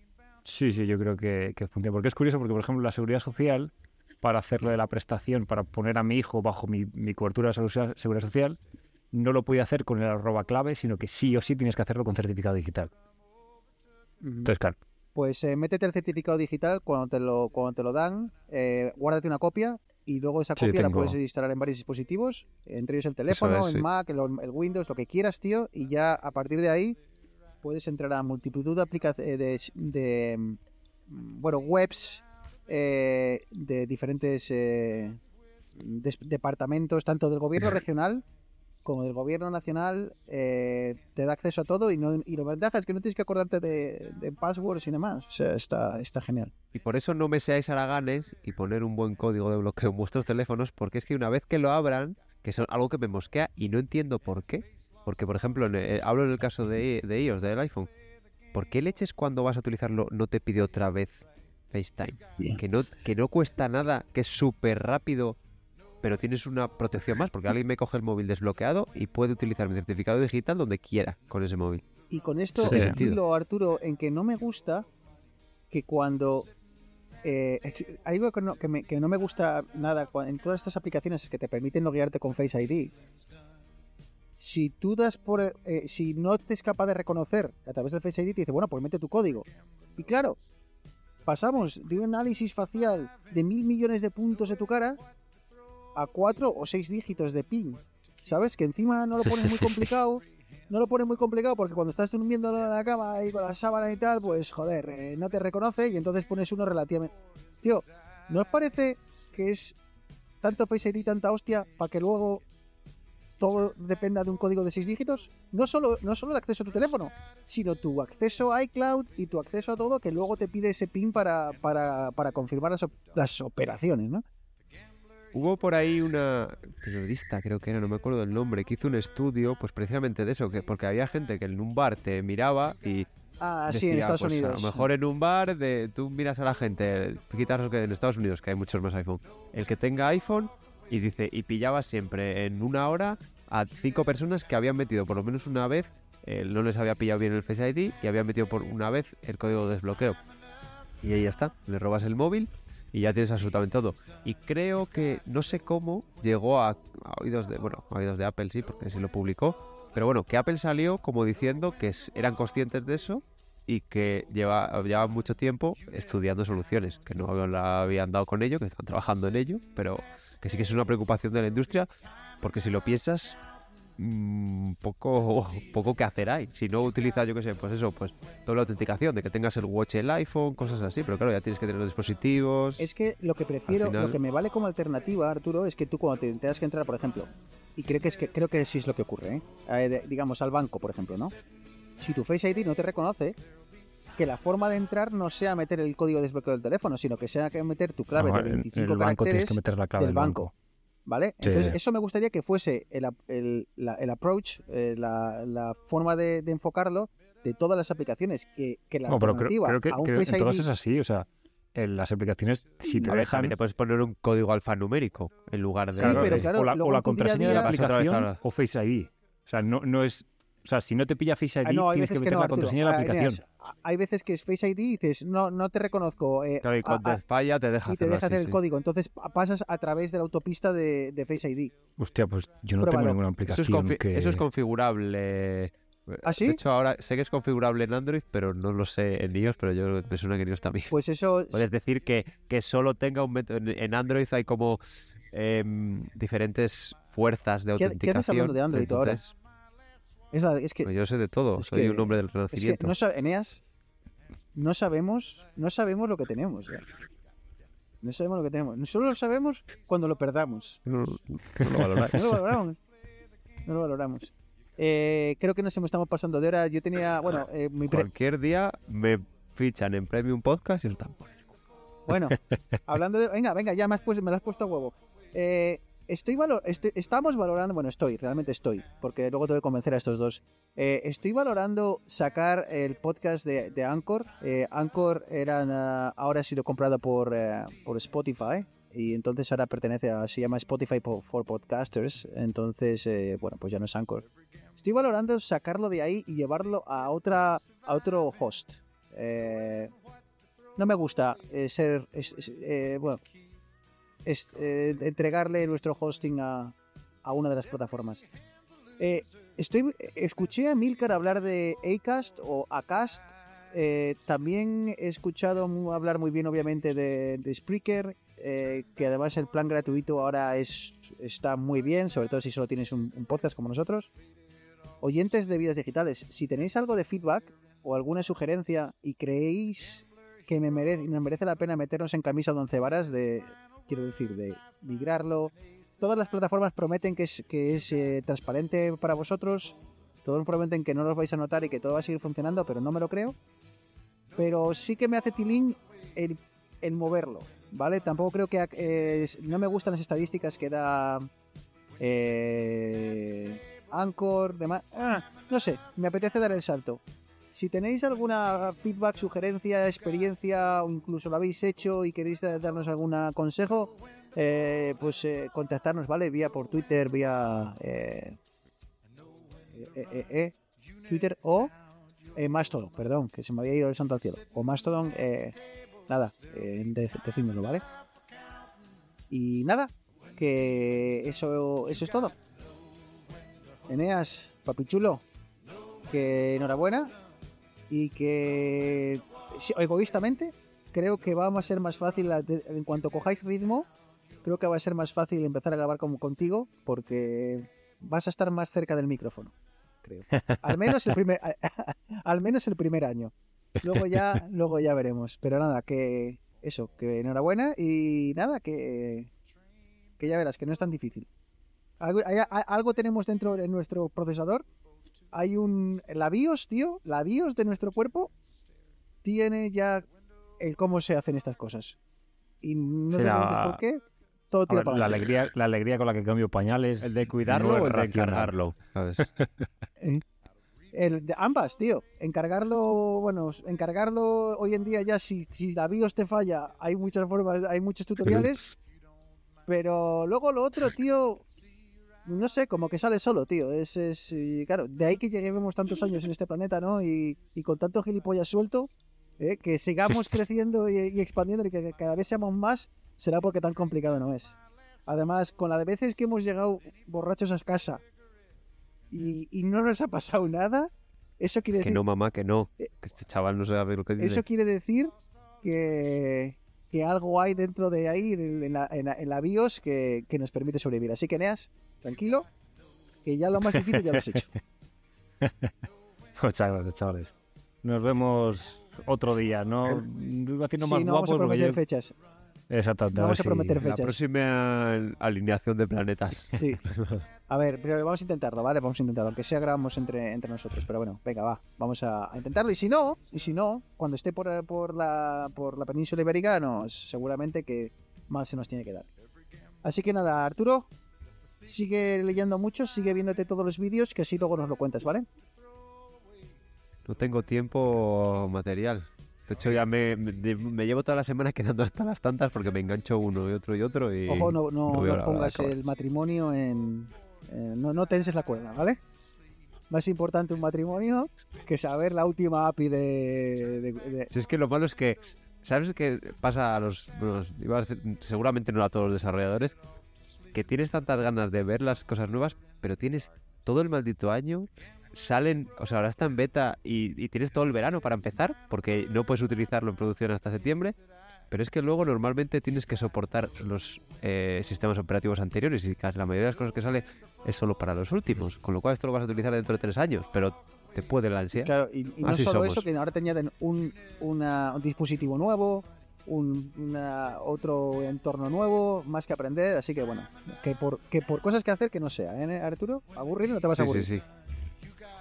Sí, sí, yo creo que, que funciona. Porque es curioso, porque por ejemplo la seguridad social, para hacerlo de la prestación, para poner a mi hijo bajo mi, mi cobertura de seguridad, seguridad social, no lo podía hacer con el arroba clave, sino que sí o sí tienes que hacerlo con certificado digital. Entonces, claro, Pues eh, métete el certificado digital cuando te lo, cuando te lo dan, eh, guárdate una copia y luego esa Sí, copia la puedes instalar en varios dispositivos, entre ellos el teléfono, es, el sí. Mac, el, el Windows, lo que quieras, tío, y ya a partir de ahí puedes entrar a multitud de aplicaciones de, de, mm, bueno, webs eh, de diferentes eh, departamentos, tanto del gobierno regional como del gobierno nacional, eh, te da acceso a todo y, no, y la ventaja es que no tienes que acordarte de, de passwords y demás. O sea, está, está genial. Y por eso no me seáis haraganes y poner un buen código de bloqueo en vuestros teléfonos, porque es que una vez que lo abran, que es algo que me mosquea y no entiendo por qué, Porque, por ejemplo, en el- hablo en el caso de, de iOS, del iPhone. ¿Por qué leches cuando vas a utilizarlo no te pide otra vez FaceTime? Que no, que no cuesta nada, que es súper rápido, pero tienes una protección más, porque alguien me coge el móvil desbloqueado y puede utilizar mi certificado digital donde quiera con ese móvil. Y con esto Sí. estilo, Arturo, en que no me gusta que cuando... eh, algo que no, que, me, que no me gusta nada en todas estas aplicaciones que te permiten loguearte con Face ID. Si tú das por... eh, si no te es capaz de reconocer a través del Face ID, te dice, bueno, pues mete tu código. Y claro, pasamos de un análisis facial de mil millones de puntos de tu cara a cuatro o seis dígitos de PIN. ¿Sabes? Que encima no lo pones muy complicado. No lo pones muy complicado porque cuando estás durmiendo en la cama y con la sábana y tal, pues joder, eh, no te reconoce y entonces pones uno relativamente. Tío, ¿no os parece que es tanto Face ID, tanta hostia, para que luego todo dependa de un código de seis dígitos? No solo, no solo el acceso a tu teléfono, sino tu acceso a iCloud y tu acceso a todo que luego te pide ese PIN para, para, para confirmar las, las operaciones, ¿no? Hubo por ahí una periodista, creo que era, no me acuerdo del nombre, que hizo un estudio, pues precisamente de eso, que porque había gente que en un bar te miraba y Ah, sí, en decía, Estados pues, Unidos. A lo mejor en un bar, de, tú miras a la gente, quitas que en Estados Unidos, que hay muchos más iPhone, el que tenga iPhone y dice, y pillaba siempre en una hora a cinco personas que habían metido por lo menos una vez, eh, no les había pillado bien el Face ID y habían metido por una vez el código de desbloqueo. Y ahí ya está, le robas el móvil y ya tienes absolutamente todo. Y creo que, no sé cómo, llegó a, oídos de, bueno, oídos de Apple sí, porque sí lo publicó, pero bueno, que Apple salió como diciendo que eran conscientes de eso y que lleva, llevaban mucho tiempo estudiando soluciones, que no la habían dado con ello, que están trabajando en ello, pero que sí que es una preocupación de la industria, porque si lo piensas, mm, poco, poco que hacer hay. Si no utilizas, yo qué sé, pues eso, pues doble autenticación, de que tengas el watch, el iPhone, cosas así, pero claro, ya tienes que tener los dispositivos. Es que lo que prefiero, final- lo que me vale como alternativa, Arturo, es que tú cuando te tengas que entrar, por ejemplo, y creo que es que creo que sí es lo que ocurre, ¿eh? Eh, de- digamos al banco, por ejemplo, ¿no? Si tu Face ID no te reconoce, que la forma de entrar no sea meter el código de desbloqueo del teléfono, sino que sea que meter tu clave No, de en- 25 en el banco tienes que meter la clave del del banco. banco. ¿Vale? Sí. Entonces, eso me gustaría que fuese el, el- la- el approach, eh, la, la forma de, de enfocarlo de todas las aplicaciones. Que, que la No, pero creo, que, a un creo que Face en todas ID es así. O sea, en las aplicaciones, si te A dejan. también te puedes poner un código alfanumérico en lugar de... Sí, pero claro, o la, o la día contraseña de la aplicación o Face ID. O sea, no, no es. O sea, si no te pilla Face ID, Ah, no, hay tienes veces que que meter no, la Arturo. contraseña de la Ah, aplicación. Hay veces que es Face ID y dices, no, no te reconozco. eh, Claro, y a- cuando falla te deja y te deja así, hacer el sí. código. Entonces pa- pasas a través de la autopista de, de Face ID. Hostia, pues yo no tengo ninguna Eso aplicación es, confi- que... eso es configurable. ¿Ah, sí? De hecho, ahora sé que es configurable en Android, pero no lo sé en iOS, pero yo me suena que en iOS también. Pues eso. Puedes decir que, que solo tenga un método. En, Android hay como em, diferentes fuerzas de ¿Qué- qué haces autenticación. hablando de Android ahora? Es, la- es que, yo sé de todo. Soy que- un hombre del es que renacimiento. no Eneas, no sabemos, no sabemos lo que tenemos. ya. No sabemos lo que tenemos. Solo lo sabemos cuando lo perdamos. No, no lo valoráis. No lo valoramos. No lo valoramos. Eh, creo que nos estamos pasando de hora. Yo tenía, bueno, eh, mi Cualquier día me fichan en Premium Podcast y os dan el culo. Bueno, hablando de. Venga, venga, ya me, has puesto, me lo has puesto a huevo. Eh, estoy estamos valorando. Bueno, estoy, realmente estoy. Porque luego tengo que convencer a estos dos. Eh, estoy valorando sacar el podcast de, de Anchor. Eh, Anchor era, ah, ahora ha sido comprado por, eh, por Spotify. Y entonces ahora pertenece a. Se llama Spotify po- for Podcasters. Entonces, eh, bueno, pues ya no es Anchor. Estoy valorando sacarlo de ahí y llevarlo a otra a otro host. Eh, no me gusta eh, ser es- eh, bueno es, eh, entregarle nuestro hosting a, a una de las plataformas. Eh, estoy escuché a Milcar hablar de Acast o Acast. eh, también he escuchado hablar muy bien, obviamente, de, de Spreaker, eh, que además el plan gratuito ahora es está muy bien, sobre todo si solo tienes un, podcast como nosotros. Oyentes de vidas digitales, si tenéis algo de feedback o alguna sugerencia y creéis que me merece, nos merece la pena meternos en camisa de once varas de, quiero decir, de migrarlo. Todas las plataformas prometen que es, que es eh, transparente para vosotros, todos prometen que no los vais a notar y que todo va a seguir funcionando, pero no me lo creo. Pero sí que me hace tilín el, el moverlo, ¿vale? Tampoco creo que... eh, no me gustan las estadísticas que da... eh, Anchor, demás. Ah, no sé, me apetece dar el salto. Si tenéis alguna feedback, sugerencia, experiencia o incluso lo habéis hecho y queréis darnos algún consejo, eh, pues eh, contactarnos, ¿vale? Vía por Twitter, vía eh, eh, eh, Twitter o Mastodon, perdón, que se me había ido el santo al cielo. O Mastodon, nada, de- decídmelo, ¿vale? Y nada, que eso, eso es todo. Eneas, papichulo, que enhorabuena y que egoístamente creo que va a ser más fácil en cuanto cojáis ritmo creo que va a ser más fácil empezar a grabar como contigo porque vas a estar más cerca del micrófono creo. Al menos el primer al menos el primer año. Luego ya luego ya veremos. Pero nada que eso que enhorabuena y nada que que ya verás que no es tan difícil. Algo, algo tenemos dentro de nuestro procesador hay un la BIOS tío la BIOS de nuestro cuerpo tiene ya el cómo se hacen estas cosas y no Sí, te la- por qué todo tira ver, para la, alegría, la alegría con la que cambio pañales. ¿El de cuidarlo no es o el de encargarlo? ¿Sabes? El de ambas, tío. Encargarlo, bueno, encargarlo hoy en día ya si, si la BIOS te falla, hay muchas formas, hay muchos tutoriales. pero luego lo otro, tío, no sé, como que sale solo, tío. Es, es y claro, de ahí que lleguemos tantos años en este planeta, ¿no? Y, y con tanto gilipollas suelto, ¿eh? que sigamos creciendo y, y expandiendo y que cada vez seamos más, será porque tan complicado no es. Además, con la de veces que hemos llegado borrachos a casa y, y no nos ha pasado nada, eso quiere Que decir no, mamá, que no. Eh, Que este chaval no sabe lo que dice. eso quiere decir que, que algo hay dentro de ahí, en en la, en la- en la BIOS, que, que nos permite sobrevivir. Así que, Neas, tranquilo, que ya lo más difícil ya lo has hecho. Muchas gracias, chavales. Nos vemos otro día, ¿no? Iba haciendo Sí, más no vamos a guapo prometer yo... fechas. Exactamente. no vamos ver a prometer si- La próxima alineación de planetas. Sí. A ver, pero vamos a intentarlo, ¿vale? Vamos a intentarlo, aunque sea grabamos entre, entre nosotros. Pero bueno, venga, va, vamos a, a intentarlo. Y si no, y si no, cuando esté por, por, la, por la península ibérica, nos, seguramente que más se nos tiene que dar. Así que nada, Arturo, sigue leyendo mucho, sigue viéndote todos los vídeos, que así luego nos lo cuentas, ¿vale? No tengo tiempo material. De hecho, ya me, me, me llevo toda la semana quedando hasta las tantas porque me engancho uno y otro y otro. Y Ojo, no, no, no pongas el matrimonio en... en- no, no tenses la cuerda, ¿vale? Más importante un matrimonio que saber la última API de- de- de, Si es que lo malo es que, ¿sabes qué pasa a los, bueno, iba a decir, seguramente no a todos los desarrolladores, que tienes tantas ganas de ver las cosas nuevas, pero tienes todo el maldito año, salen, o sea, ahora está en beta y, y tienes todo el verano para empezar, porque no puedes utilizarlo en producción hasta septiembre, pero es que luego normalmente tienes que soportar los eh, sistemas operativos anteriores y casi la mayoría de las cosas que sale es solo para los últimos, con lo cual esto lo vas a utilizar dentro de tres años, pero te puede la ansia. Claro, y, y no Así solo somos. eso, que ahora te añaden un, una- un dispositivo nuevo, un, una- otro entorno nuevo, más que aprender, así que bueno, que por, que por cosas que hacer que no sea, ¿eh, Arturo? Aburrir no te vas a Sí, aburrir. sí, sí.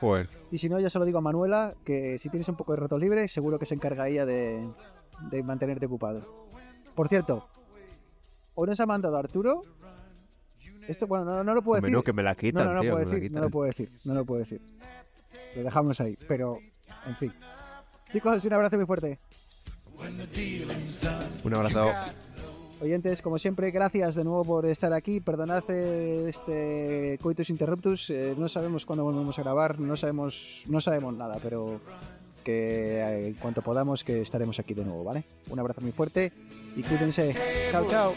Joder. Y si no, ya se lo digo a Manuela, que si tienes un poco de rato libre, seguro que se encarga ella de, de mantenerte ocupado. Por cierto, hoy nos ha mandado Arturo. Esto, bueno, no, no lo puedo Hombre, decir. no, que me la No, quitan, no, no, tío, puedo decir, no lo puedo decir, no lo puedo decir. Lo dejamos ahí, pero en fin. Chicos, un abrazo muy fuerte. Un abrazo. Oyentes, como siempre, gracias de nuevo por estar aquí. Perdonad eh, este coitus interruptus. Eh, no sabemos cuándo volvemos a grabar, no sabemos, no sabemos nada, pero que eh, en cuanto podamos que estaremos aquí de nuevo, ¿vale? Un abrazo muy fuerte y cuídense. Chao, chao.